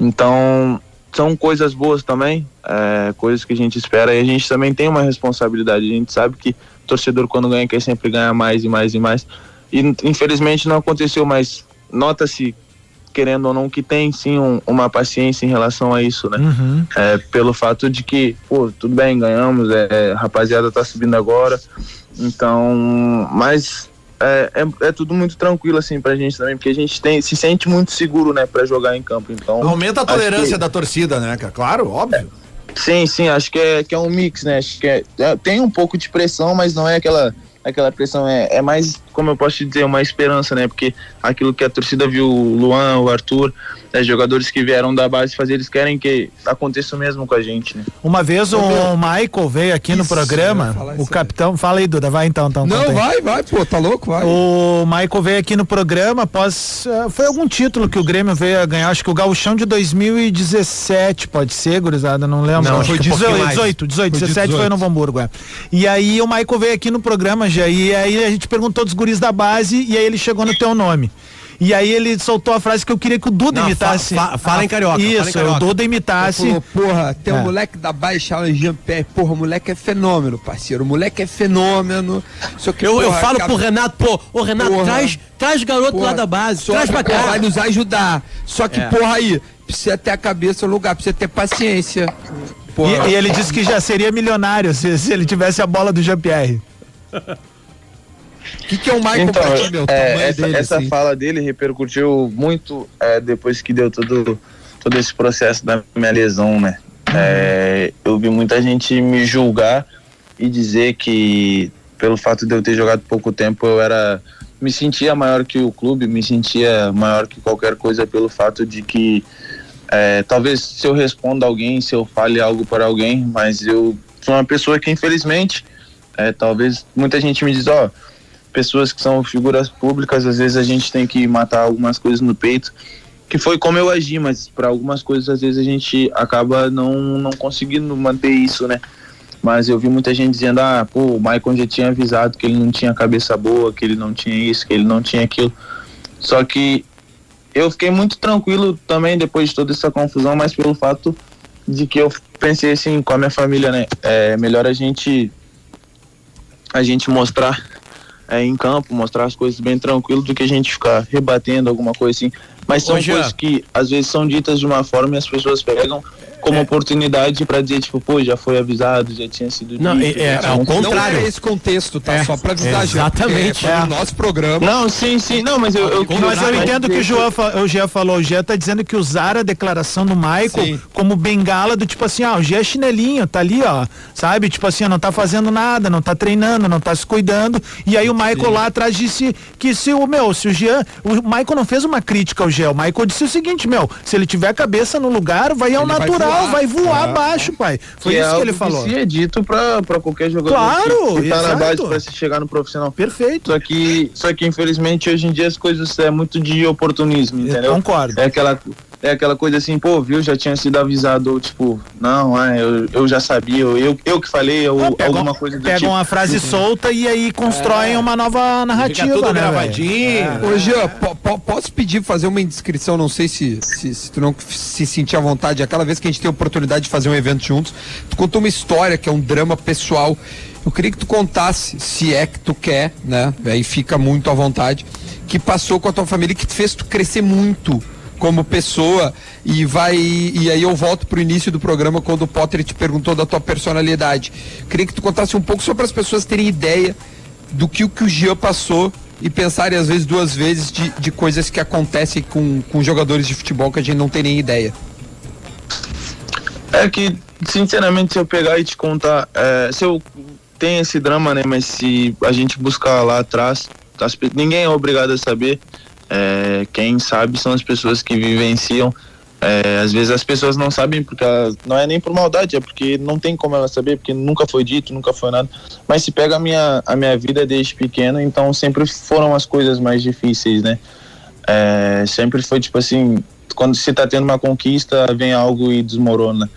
Então, são coisas boas também, é, coisas que a gente espera e a gente também tem uma responsabilidade. A gente sabe que torcedor, quando ganha, quer sempre ganhar mais e mais e mais. E infelizmente não aconteceu, mas nota-se, querendo ou não, que tem sim um- uma paciência em relação a isso, né? Uhum. É, pelo fato de que, pô, tudo bem, ganhamos, é, a rapaziada tá subindo agora, Então, mas é, é, é tudo muito tranquilo assim pra gente também, porque a gente tem, se sente muito seguro, né, pra jogar em campo. Então, Aumenta a tolerância que- da torcida, né, cara? Claro, óbvio. Sim, sim, acho que é, que é um mix, né? Acho que é, é- tem um pouco de pressão, mas não é aquela aquela pressão, é, é mais, como eu posso dizer, uma esperança, né? Porque aquilo que a torcida viu o Luan, o Arthur, né, jogadores que vieram da base fazer, eles querem que aconteça o mesmo com a gente, né? Uma vez o Michael veio aqui no Isso, ia programa, o isso aí. capitão, fala aí, Duda, vai então, então. Não, vai, vai, pô, tá louco, vai. O Michael veio aqui no programa após. eh, Foi algum título que o Grêmio veio a ganhar, acho que o Gauchão de 2017, pode ser, gurizada, não lembro. Não, acho foi que 18, 18, mais. 18, 18, Foi 17 foi 18. no Novo Hamburgo, é. E aí o Michael veio aqui no programa já, e aí a gente perguntou dos guris da base, e aí ele chegou no teu nome. E aí ele soltou a frase que eu queria que o Duda Não, imitasse. fa- fa- fala em carioca, fala em Isso, carioca. o Duda imitasse. Falou, porra, tem um É. moleque da Baixa, Jean-Pierre, porra, o moleque é fenômeno, parceiro, o moleque é fenômeno. Só que, Eu, eu porra, falo acaba- pro Renato, pô, ô Renato, Porra. traz, traz garoto porra, lá da base, só traz pra cá. Vai nos ajudar. Só que, É. porra, aí, precisa ter a cabeça no lugar, precisa ter paciência. Porra. E, e ele disse que já seria milionário se, se ele tivesse a bola do Jean-Pierre. [LAUGHS] O que, que é o Michael Então, pra ti, meu? É, essa, dele, essa assim. fala dele repercutiu muito é, depois que deu todo, todo esse processo da minha lesão, né? É, eu vi muita gente me julgar e dizer que pelo fato de eu ter jogado pouco tempo eu era me sentia maior que o clube, me sentia maior que qualquer coisa pelo fato de que é, talvez se eu responda alguém, se eu fale algo para alguém, mas eu sou uma pessoa que infelizmente é, talvez muita gente me diz, ó, pessoas que são figuras públicas, às vezes a gente tem que matar algumas coisas no peito, que foi como eu agi, mas para algumas coisas às vezes a gente acaba não, não conseguindo manter isso, né? Mas eu vi muita gente dizendo, ah, pô, o Maicon já tinha avisado que ele não tinha cabeça boa, que ele não tinha isso, que ele não tinha aquilo. Só que eu fiquei muito tranquilo também depois de toda essa confusão, mas pelo fato de que eu pensei assim com a minha família, né? É melhor a gente a gente mostrar é, em campo, mostrar as coisas bem tranquilo do que a gente ficar rebatendo alguma coisa assim. Mas são Ô, coisas que às vezes são ditas de uma forma e as pessoas pegam como oportunidade pra dizer, tipo, pô, já foi avisado, já tinha sido Não, dito, é- é ao contrário. Não é esse contexto, tá? É, Só pra avisar, gente. exatamente. É, pro nosso programa. Não, sim, sim, não, mas eu, eu Mas eu entendo que o, João, o Jean falou. O Jean tá dizendo que usaram a declaração do Michael Sim. como bengala do tipo assim, ah, o Jean é chinelinho, tá ali, ó. Sabe? Tipo assim, não tá fazendo nada, não tá treinando, não tá se cuidando. E aí o Michael lá atrás disse que se o meu, se o Jean. O Michael não fez uma crítica ao Jean. O Michael disse o seguinte, meu, se ele tiver a cabeça no lugar, vai ao Ele vai natural, vai voar, voar. abaixo, pai. Foi que é isso que ele falou. se é dito pra, pra qualquer jogador Claro, que, que tá na base pra se chegar no profissional. Perfeito. Só que, só que infelizmente hoje em dia as coisas é muito de oportunismo, Eu entendeu? concordo. É aquela, é aquela coisa assim, pô, viu, já tinha sido avisado, ou tipo, não, ah, eu, eu já sabia, eu, eu, eu que falei, ou Ah, alguma coisa do Pegam tipo. uma frase solta e aí constroem uma nova narrativa, Fica tudo né, gravadinho. Ô, Jean, po- po- posso pedir fazer uma indiscrição? Não sei se, se, se tu não se sentir à vontade. Aquela vez que a gente tem a oportunidade de fazer um evento juntos, tu contou uma história que é um drama pessoal. Eu queria que tu contasse, se é que tu quer, né? Aí fica muito à vontade. Que passou com a tua família, que fez tu crescer muito como pessoa e vai e aí eu volto pro início do programa quando o Potter te perguntou da tua personalidade. Queria que tu contasse um pouco só para as pessoas terem ideia do que o que o Jean passou e pensarem às vezes duas vezes de, de coisas que acontecem com, com jogadores de futebol que a gente não tem nem ideia. É que, sinceramente, se eu pegar e te contar, é, se eu tenho esse drama, né, mas se a gente buscar lá atrás, ninguém é obrigado a saber, é, quem sabe são as pessoas que vivenciam. É, às vezes as pessoas não sabem porque elas, não é nem por maldade, é porque não tem como elas saber, porque nunca foi dito, nunca foi nada. Mas se pega a minha, a minha vida desde pequeno, então sempre foram as coisas mais difíceis, né? É, sempre foi tipo assim, quando você tá tendo uma conquista, vem algo e desmorona.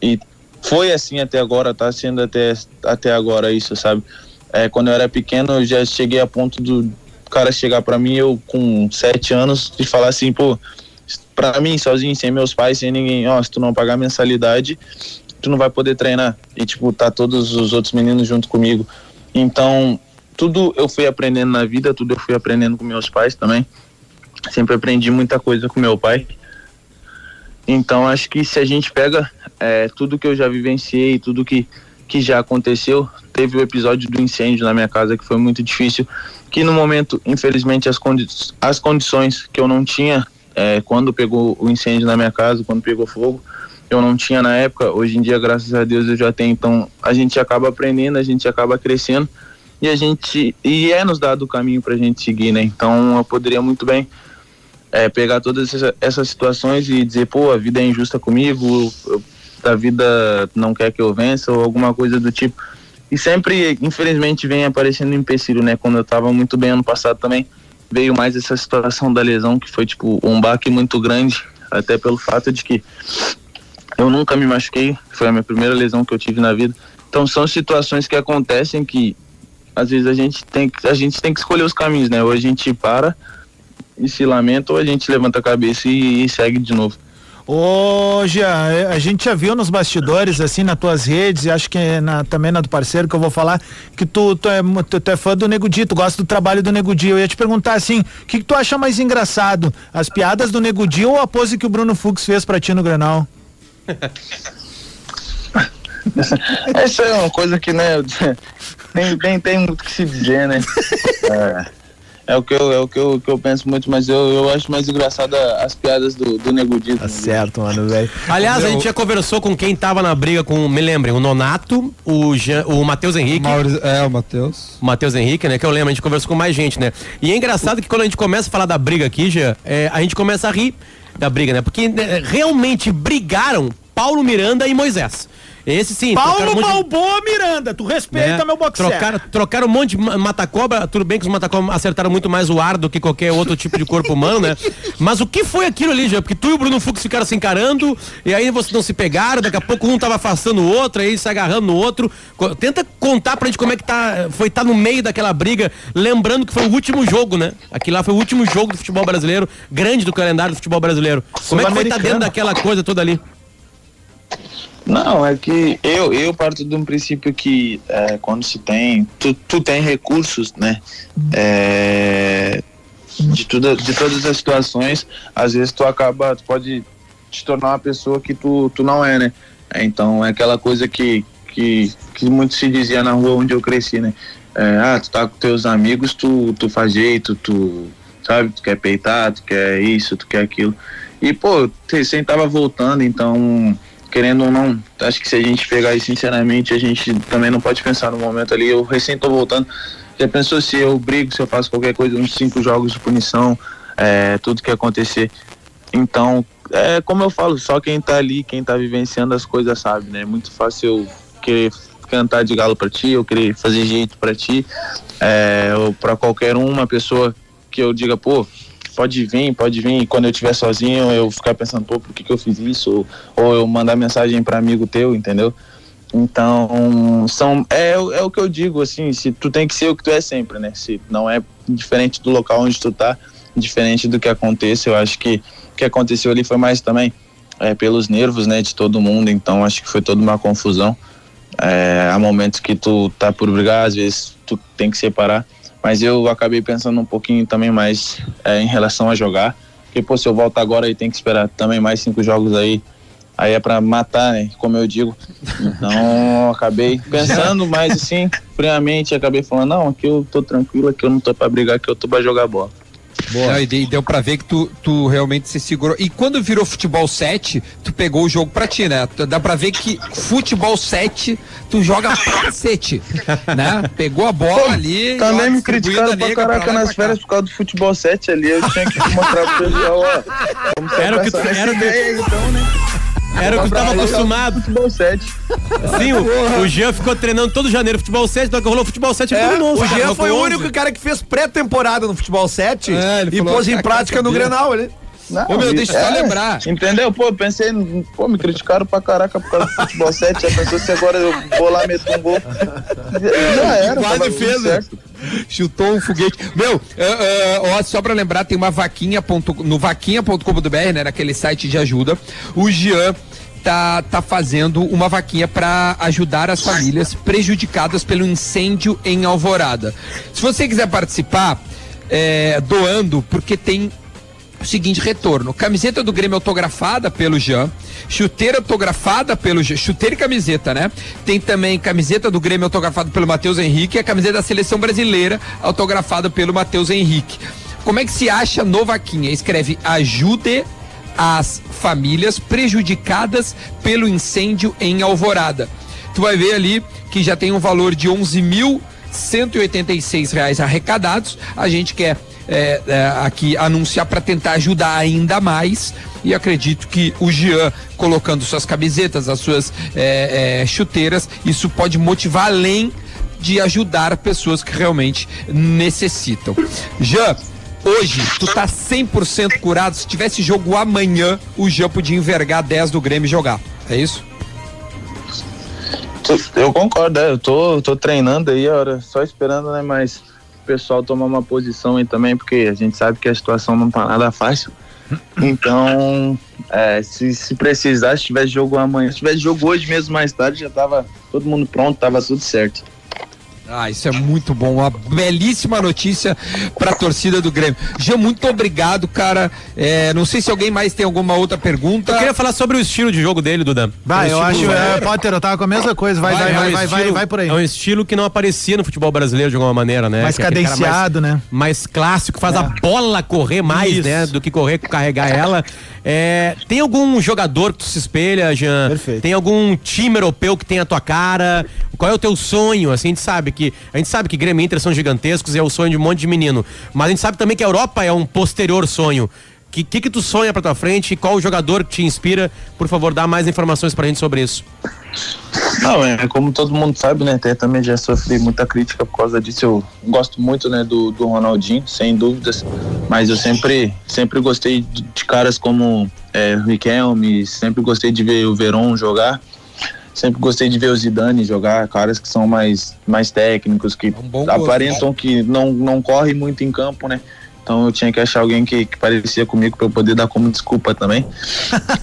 E foi assim até agora, tá sendo até, até agora isso, sabe? É, quando eu era pequeno, eu já cheguei a ponto do cara chegar pra mim, eu com sete anos, e falar assim, pô, pra mim, sozinho, sem meus pais, sem ninguém, ó, se tu não pagar mensalidade, tu não vai poder treinar. E, tipo, tá todos os outros meninos junto comigo. Então, tudo eu fui aprendendo na vida, tudo eu fui aprendendo com meus pais também. Sempre aprendi muita coisa com meu pai. Então, acho que se a gente pega é, tudo que eu já vivenciei, tudo que, que já aconteceu. Teve o episódio do incêndio na minha casa que foi muito difícil, que no momento, infelizmente, as, condi as condições que eu não tinha é, quando pegou o incêndio na minha casa, quando pegou fogo, eu não tinha na época. Hoje em dia, graças a Deus, eu já tenho. Então, a gente acaba aprendendo, a gente acaba crescendo e a gente e é nos dado o caminho para a gente seguir, né? Então, eu poderia muito bem é, pegar todas essas, situações e dizer, pô, a vida é injusta comigo, eu, a vida não quer que eu vença ou alguma coisa do tipo. E sempre, infelizmente, vem aparecendo empecilho, né? Quando eu tava muito bem ano passado também, veio mais essa situação da lesão, que foi, tipo, um baque muito grande, até pelo fato de que eu nunca me machuquei, foi a minha primeira lesão que eu tive na vida. Então são situações que acontecem que às vezes a gente tem que a gente tem que escolher os caminhos, né? Ou a gente para e se lamenta ou a gente levanta a cabeça e, e segue de novo. Ô, Jean, a gente já viu nos bastidores, assim, nas tuas redes, e acho que é na, também na do parceiro que eu vou falar, que tu, tu, é, tu, tu é fã do Nego Di, tu gosta do trabalho do Nego Di. Eu ia te perguntar assim, o que, que tu acha mais engraçado? As piadas do Nego Di ou a pose que o Bruno Fux fez pra ti no Grenal? [LAUGHS] Essa é uma coisa que, né, [LAUGHS] tem, tem, tem muito que se dizer, né? É. [LAUGHS] É o que eu, é o que eu, que eu penso muito, mas eu, eu acho mais engraçado as piadas do, do Nego Di. Tá certo, mano, velho. Aliás, a gente já conversou com quem tava na briga com, me lembrem, o Nonato, o, Jean, o Matheus Henrique. É, o Matheus. O Matheus Henrique, né? Que eu lembro, a gente conversou com mais gente, né? E é engraçado que quando a gente começa a falar da briga aqui, já, é, a gente começa a rir da briga, né? Porque né, realmente brigaram Paulo Miranda e Moisés. Esse sim. Paulo um monte de- Balboa Miranda, tu respeita né? meu boxer. Trocaram, trocaram um monte de ma- mata-cobra. Tudo bem que os mata-cobra acertaram muito mais o ar do que qualquer outro tipo de corpo humano, né? [LAUGHS] Mas o que foi aquilo ali, já? Porque tu e o Bruno Fux ficaram se encarando, e aí vocês não se pegaram, daqui a pouco um tava afastando o outro, aí se agarrando no outro. Tenta contar pra gente como é que tá, foi estar no meio daquela briga, lembrando que foi o último jogo, né? Aquilo lá foi o último jogo do futebol brasileiro, grande do calendário do futebol brasileiro. Como é que foi estar dentro daquela coisa toda ali? Não, é que eu, eu parto de um princípio que é, quando se tem, tu, tu tem recursos, né? É, de, tudo, de todas as situações, às vezes tu acaba, tu pode te tornar uma pessoa que tu, tu não é, né? É, então é aquela coisa que, que, que muito se dizia na rua onde eu cresci, né? É, ah, tu tá com teus amigos, tu, tu faz jeito, tu, sabe, tu quer peitar, tu quer isso, tu quer aquilo. E, pô, recém tava voltando, então querendo ou não, acho que se a gente pegar aí sinceramente, a gente também não pode pensar no momento ali. Eu recém tô voltando. Já pensou se eu brigo, se eu faço qualquer coisa, uns cinco jogos de punição, é, tudo que acontecer. Então, é como eu falo, só quem tá ali, quem tá vivenciando as coisas sabe, né? É muito fácil eu querer cantar de galo pra ti, eu querer fazer jeito pra ti, é, ou pra qualquer um, uma pessoa que eu diga, pô, pode vir, pode vir. Quando eu estiver sozinho, eu ficar pensando, pô, por que, que eu fiz isso? Ou, ou eu mandar mensagem para amigo teu, entendeu? Então, são, é, é o que eu digo, assim, se tu tem que ser o que tu é sempre, né? Se não é diferente do local onde tu tá, diferente do que aconteça, eu acho que o que aconteceu ali foi mais também é, pelos nervos, né, de todo mundo, então acho que foi toda uma confusão. É, há momentos que tu tá por brigar, às vezes tu tem que separar, mas eu acabei pensando um pouquinho também mais é, em relação a jogar, porque pô, se eu volto agora e tem que esperar também mais cinco jogos aí, aí é pra matar, né, como eu digo. Então acabei [LAUGHS] pensando mais assim, friamente, acabei falando, não, aqui eu tô tranquilo, aqui eu não tô pra brigar, aqui eu tô pra jogar bola. Não, e, de- deu pra ver que tu, tu realmente se segurou. E quando virou futebol 7, tu pegou o jogo pra ti, né? Dá pra ver que futebol 7, tu joga pra [LAUGHS] cacete, né? Pegou a bola ali. Também ó, me criticaram a pra caraca nas férias por causa do futebol 7 ali. Eu tinha que mostrar pro pessoal, ó. Era o que tu- era aí, então, né? Era o que tu tava acostumado. Futebol 7. Sim, o, o Jean ficou treinando todo janeiro futebol 7, então que rolou futebol 7 É, ele dominou, o cara, Jean foi o único 11. cara que fez pré-temporada no futebol 7 É, e pôs em "Ah, prática no saber?" Grenal. Ele. Não, Ô, meu, deixa eu só é, lembrar. Entendeu? Pô, pensei, pô, me criticaram pra caraca por causa do futebol 7. Já pensou se agora eu vou lá meter um gol? Já era, Quase fez, né? certo. Chutou um foguete. Meu, ah, ah, ó, só pra lembrar, tem uma vaquinha ponto- no vaquinha.com.br, né, naquele site de ajuda. O Jean tá, tá fazendo uma vaquinha pra ajudar as famílias prejudicadas pelo incêndio em Alvorada. Se você quiser participar, é, doando, porque tem o seguinte retorno: camiseta do Grêmio autografada pelo Jean chuteira autografada pelo Jean, chuteira e camiseta, né? Tem também camiseta do Grêmio autografada pelo Matheus Henrique e a camiseta da seleção brasileira autografada pelo Matheus Henrique. Como é que se acha no Vaquinha? Escreve ajude as famílias prejudicadas pelo incêndio em Alvorada. Tu vai ver ali que já tem um valor de 11.186 reais arrecadados. A gente quer é, é, aqui anunciar para tentar ajudar ainda mais. E acredito que o Jean colocando suas camisetas, as suas é, é, chuteiras, isso pode motivar além de ajudar pessoas que realmente necessitam. Jean, hoje tu tá 100% curado. Se tivesse jogo amanhã, o Jean podia envergar 10 do Grêmio e jogar. É isso? Eu concordo, é, eu tô, tô treinando aí, hora, só esperando, né? Mas o pessoal tomar uma posição aí também, porque a gente sabe que a situação não tá nada fácil. Então, é, se, se precisar, se tivesse jogo amanhã, se tivesse jogo hoje mesmo mais tarde, já tava todo mundo pronto, tava tudo certo. Ah, isso é muito bom. Uma belíssima notícia para a torcida do Grêmio. Jean, muito obrigado, cara. É, não sei se alguém mais tem alguma outra pergunta. Eu queria falar sobre o estilo de jogo dele, Dudan. Vai, É eu acho, estilo- é, Potter, eu tava com a mesma coisa. Vai, vai, é um vai, vai, vai, estilo- vai por aí. É um estilo que não aparecia no futebol brasileiro de alguma maneira, né? Mais Que é cadenciado, mais, né? Mais clássico, faz a bola correr mais, Isso. né? Do que correr, carregar ela. [LAUGHS] É, tem algum jogador que tu se espelha, Jean? Perfeito. Tem algum time europeu que tem a tua cara? Qual é o teu sonho? Assim, a gente sabe que a gente sabe que Grêmio e Inter são gigantescos e é o sonho de um monte de menino. Mas a gente sabe também que a Europa é um posterior sonho. O que, que que tu sonha pra tua frente? Qual o jogador que te inspira? Por favor, dá mais informações pra gente sobre isso. Não, é como todo mundo sabe, né? Até também já sofri muita crítica por causa disso. Eu gosto muito, né, do, do Ronaldinho, sem dúvidas. Mas eu sempre, sempre gostei de, caras como é, o Riquelme, sempre gostei de ver o Veron jogar. Sempre gostei de ver o Zidane jogar, caras que são mais, mais técnicos, que um bom gosto, aparentam que não, não correm muito em campo, né? Então eu tinha que achar alguém que, que parecia comigo para eu poder dar como desculpa também.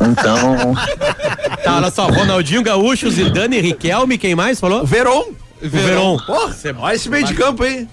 Então, [LAUGHS] Tá, olha só, Ronaldinho Gaúcho, Zidane, Riquelme, quem mais falou? Veron. Verón. Pô, olha esse meio de campo aí.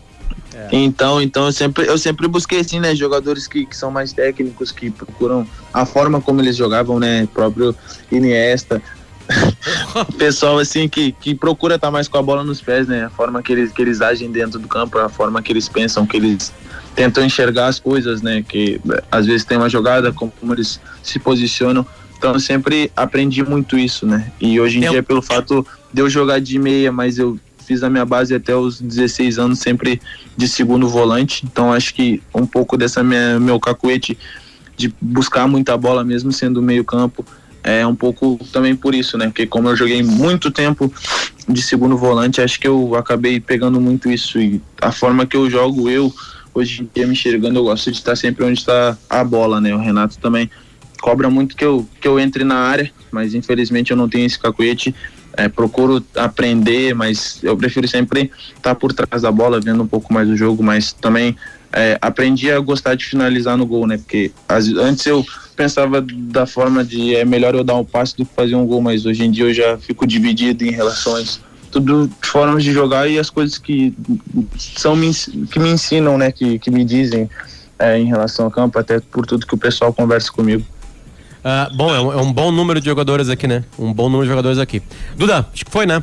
Então, então eu sempre, eu sempre busquei assim, né, jogadores que, que são mais técnicos, que procuram a forma como eles jogavam, né, próprio Iniesta. [LAUGHS] Pessoal assim que, que procura estar mais com a bola nos pés, né, a forma que eles, que eles agem dentro do campo, a forma que eles pensam, que eles tentam enxergar as coisas, né, que às vezes tem uma jogada, como, eles se posicionam. Então eu sempre aprendi muito isso, né? E hoje em Tem um- dia, pelo fato de eu jogar de meia, mas eu fiz a minha base até os 16 anos sempre de segundo volante. Então acho que um pouco dessa minha, meu cacuete de buscar muita bola mesmo sendo meio campo é um pouco também por isso, né? Porque como eu joguei muito tempo de segundo volante, acho que eu acabei pegando muito isso e a forma que eu jogo eu hoje em dia me enxergando, eu gosto de estar sempre onde está a bola, né? O Renato também cobra muito que eu que eu entre na área, mas infelizmente eu não tenho esse cacuete. É, procuro aprender, mas eu prefiro sempre estar por trás da bola, vendo um pouco mais o jogo, mas também é, aprendi a gostar de finalizar no gol, né? Porque as- antes eu pensava da forma de é melhor eu dar um passe do que fazer um gol, mas hoje em dia eu já fico dividido em isso. Tudo formas de jogar e as coisas que são que me ensinam, né? Que, que me dizem é, em relação ao campo, até por tudo que o pessoal conversa comigo. Ah, bom, é um, é um bom número de jogadores aqui, né? Um bom número de jogadores aqui. Duda, acho que foi, né?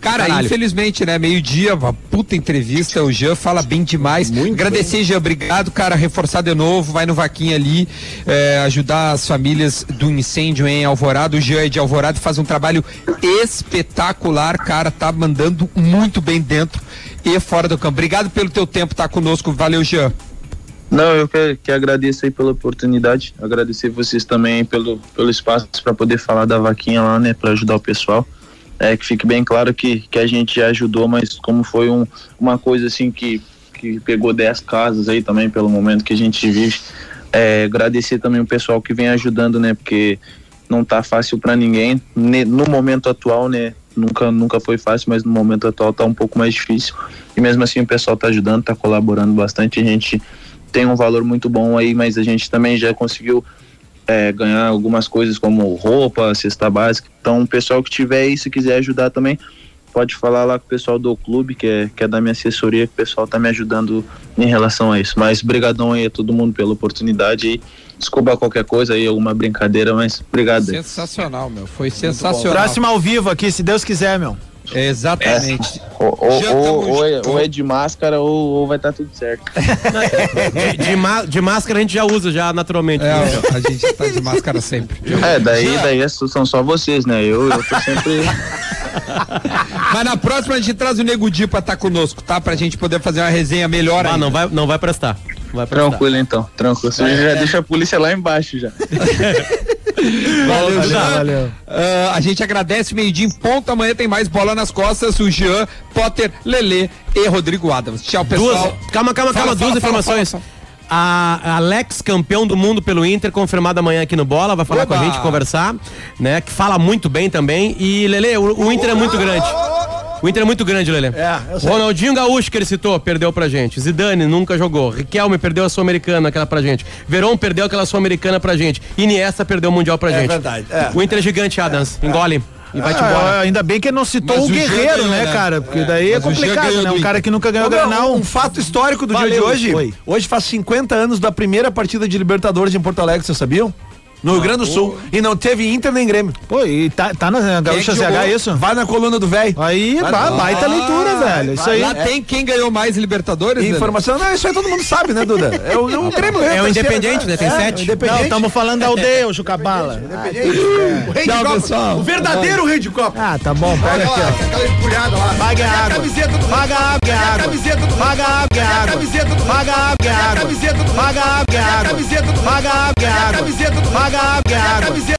Cara, Caralho. infelizmente, né? Meio-dia, uma puta entrevista. O Jean fala bem demais. Agradecer, Jean. Obrigado, cara. Reforçar de novo. Vai no Vaquinha ali. é, ajudar as famílias do incêndio em Alvorada. O Jean é de Alvorada faz um trabalho espetacular, cara. Tá mandando muito bem dentro e fora do campo. Obrigado pelo teu tempo, tá conosco. Valeu, Jean. Não, eu que, que agradeço aí pela oportunidade, agradecer vocês também pelo, pelo espaço para poder falar da vaquinha lá, né, para ajudar o pessoal. É, que fique bem claro que, que a gente ajudou, mas como foi um, uma coisa assim que, que pegou 10 casas aí também pelo momento que a gente vive, é, agradecer também o pessoal que vem ajudando, né, porque não tá fácil para ninguém, ne- no momento atual, né, nunca, nunca foi fácil, mas no momento atual tá um pouco mais difícil, e mesmo assim o pessoal tá ajudando, tá colaborando bastante, a gente tem um valor muito bom aí, mas a gente também já conseguiu é, ganhar algumas coisas como roupa, cesta básica. Então, o pessoal que tiver aí, se quiser ajudar também, pode falar lá com o pessoal do clube, que é, que é da minha assessoria, que o pessoal tá me ajudando em relação a isso. Mas brigadão aí a todo mundo pela oportunidade e Desculpa qualquer coisa aí, alguma brincadeira, mas obrigado. aí. Sensacional, meu. Foi sensacional. Próximo ao vivo aqui, se Deus quiser, meu. Exatamente. Ou, ou, ou- ou é, ou é de máscara ou, ou vai estar tudo certo. [LAUGHS] De, de má- de máscara a gente já usa, já naturalmente. É, a gente tá de máscara sempre. É, daí, daí é- são só vocês, né? Eu, eu tô sempre. [LAUGHS] Mas na próxima a gente traz o Nego Di pra estar conosco, tá? Pra gente poder fazer uma resenha melhor Ah, ainda. não vai, não vai prestar. Vai prestar. Tranquilo então, tranquilo. Você já deixa a polícia lá embaixo já. [LAUGHS] Valeu, Valeu, Jean. valeu. Ah, a gente agradece, meio-dia em ponto. Amanhã tem mais bola nas costas. O Jean, Potter, Lelê e Rodrigo Adams. Tchau, Duas, pessoal. calma, calma, Fala, calma, duas fala, informações. fala, A Alex, campeão do mundo pelo Inter, confirmado amanhã aqui no Bola, vai falar Oba! com a gente, conversar, né? Que fala muito bem também. E, Lele, o, o Inter é muito grande. O Inter é muito grande, Lele. É, eu sei. Ronaldinho Gaúcho, que ele citou, perdeu pra gente. Zidane nunca jogou. Riquelme perdeu a Sul-Americana, aquela pra gente. Veron perdeu aquela Sul-Americana pra gente. Iniesta perdeu o Mundial pra É gente. verdade, é. O Inter é gigante, Adams. Engole. E vai-te Ah, embora. ainda bem que ele não citou Mas o Guerreiro, ganhou, né, né? cara? Porque É, daí é complicado, né? Um cara que nunca ganhou Granal. Um fato histórico do Valeu, dia de hoje. foi. Hoje faz 50 anos da primeira partida de Libertadores em Porto Alegre, vocês sabiam? No Rio Grande do Sul. E não teve Inter nem Grêmio. Pô, e tá, tá na Gaúcha Quem é que isso? Vai na coluna do velho. Aí, Vai ba- baita leitura, velho. Isso aí. Lá tem quem ganhou mais Libertadores? Informação, não, isso aí todo mundo sabe, né, Duda? É o, é o Grêmio. É o terceiro, Independente, né? Tem É, sete. o Independente. Não, estamos falando da aldeia, o Jucabala. Independente. O rei Tchau, de Copa. pessoal. O verdadeiro rei de Copa. Ah, tá bom, pega aqui, ó. Aquela empulhada lá. Paga a água. camiseta do Paga a água, é Cadê água. camiseta do Paga a água, é Cadê água. camiseta do Paga a água, é Cadê água. camiseta do Paga a água, é água. camiseta do Paga a água, é água. camiseta do Paga água, é água.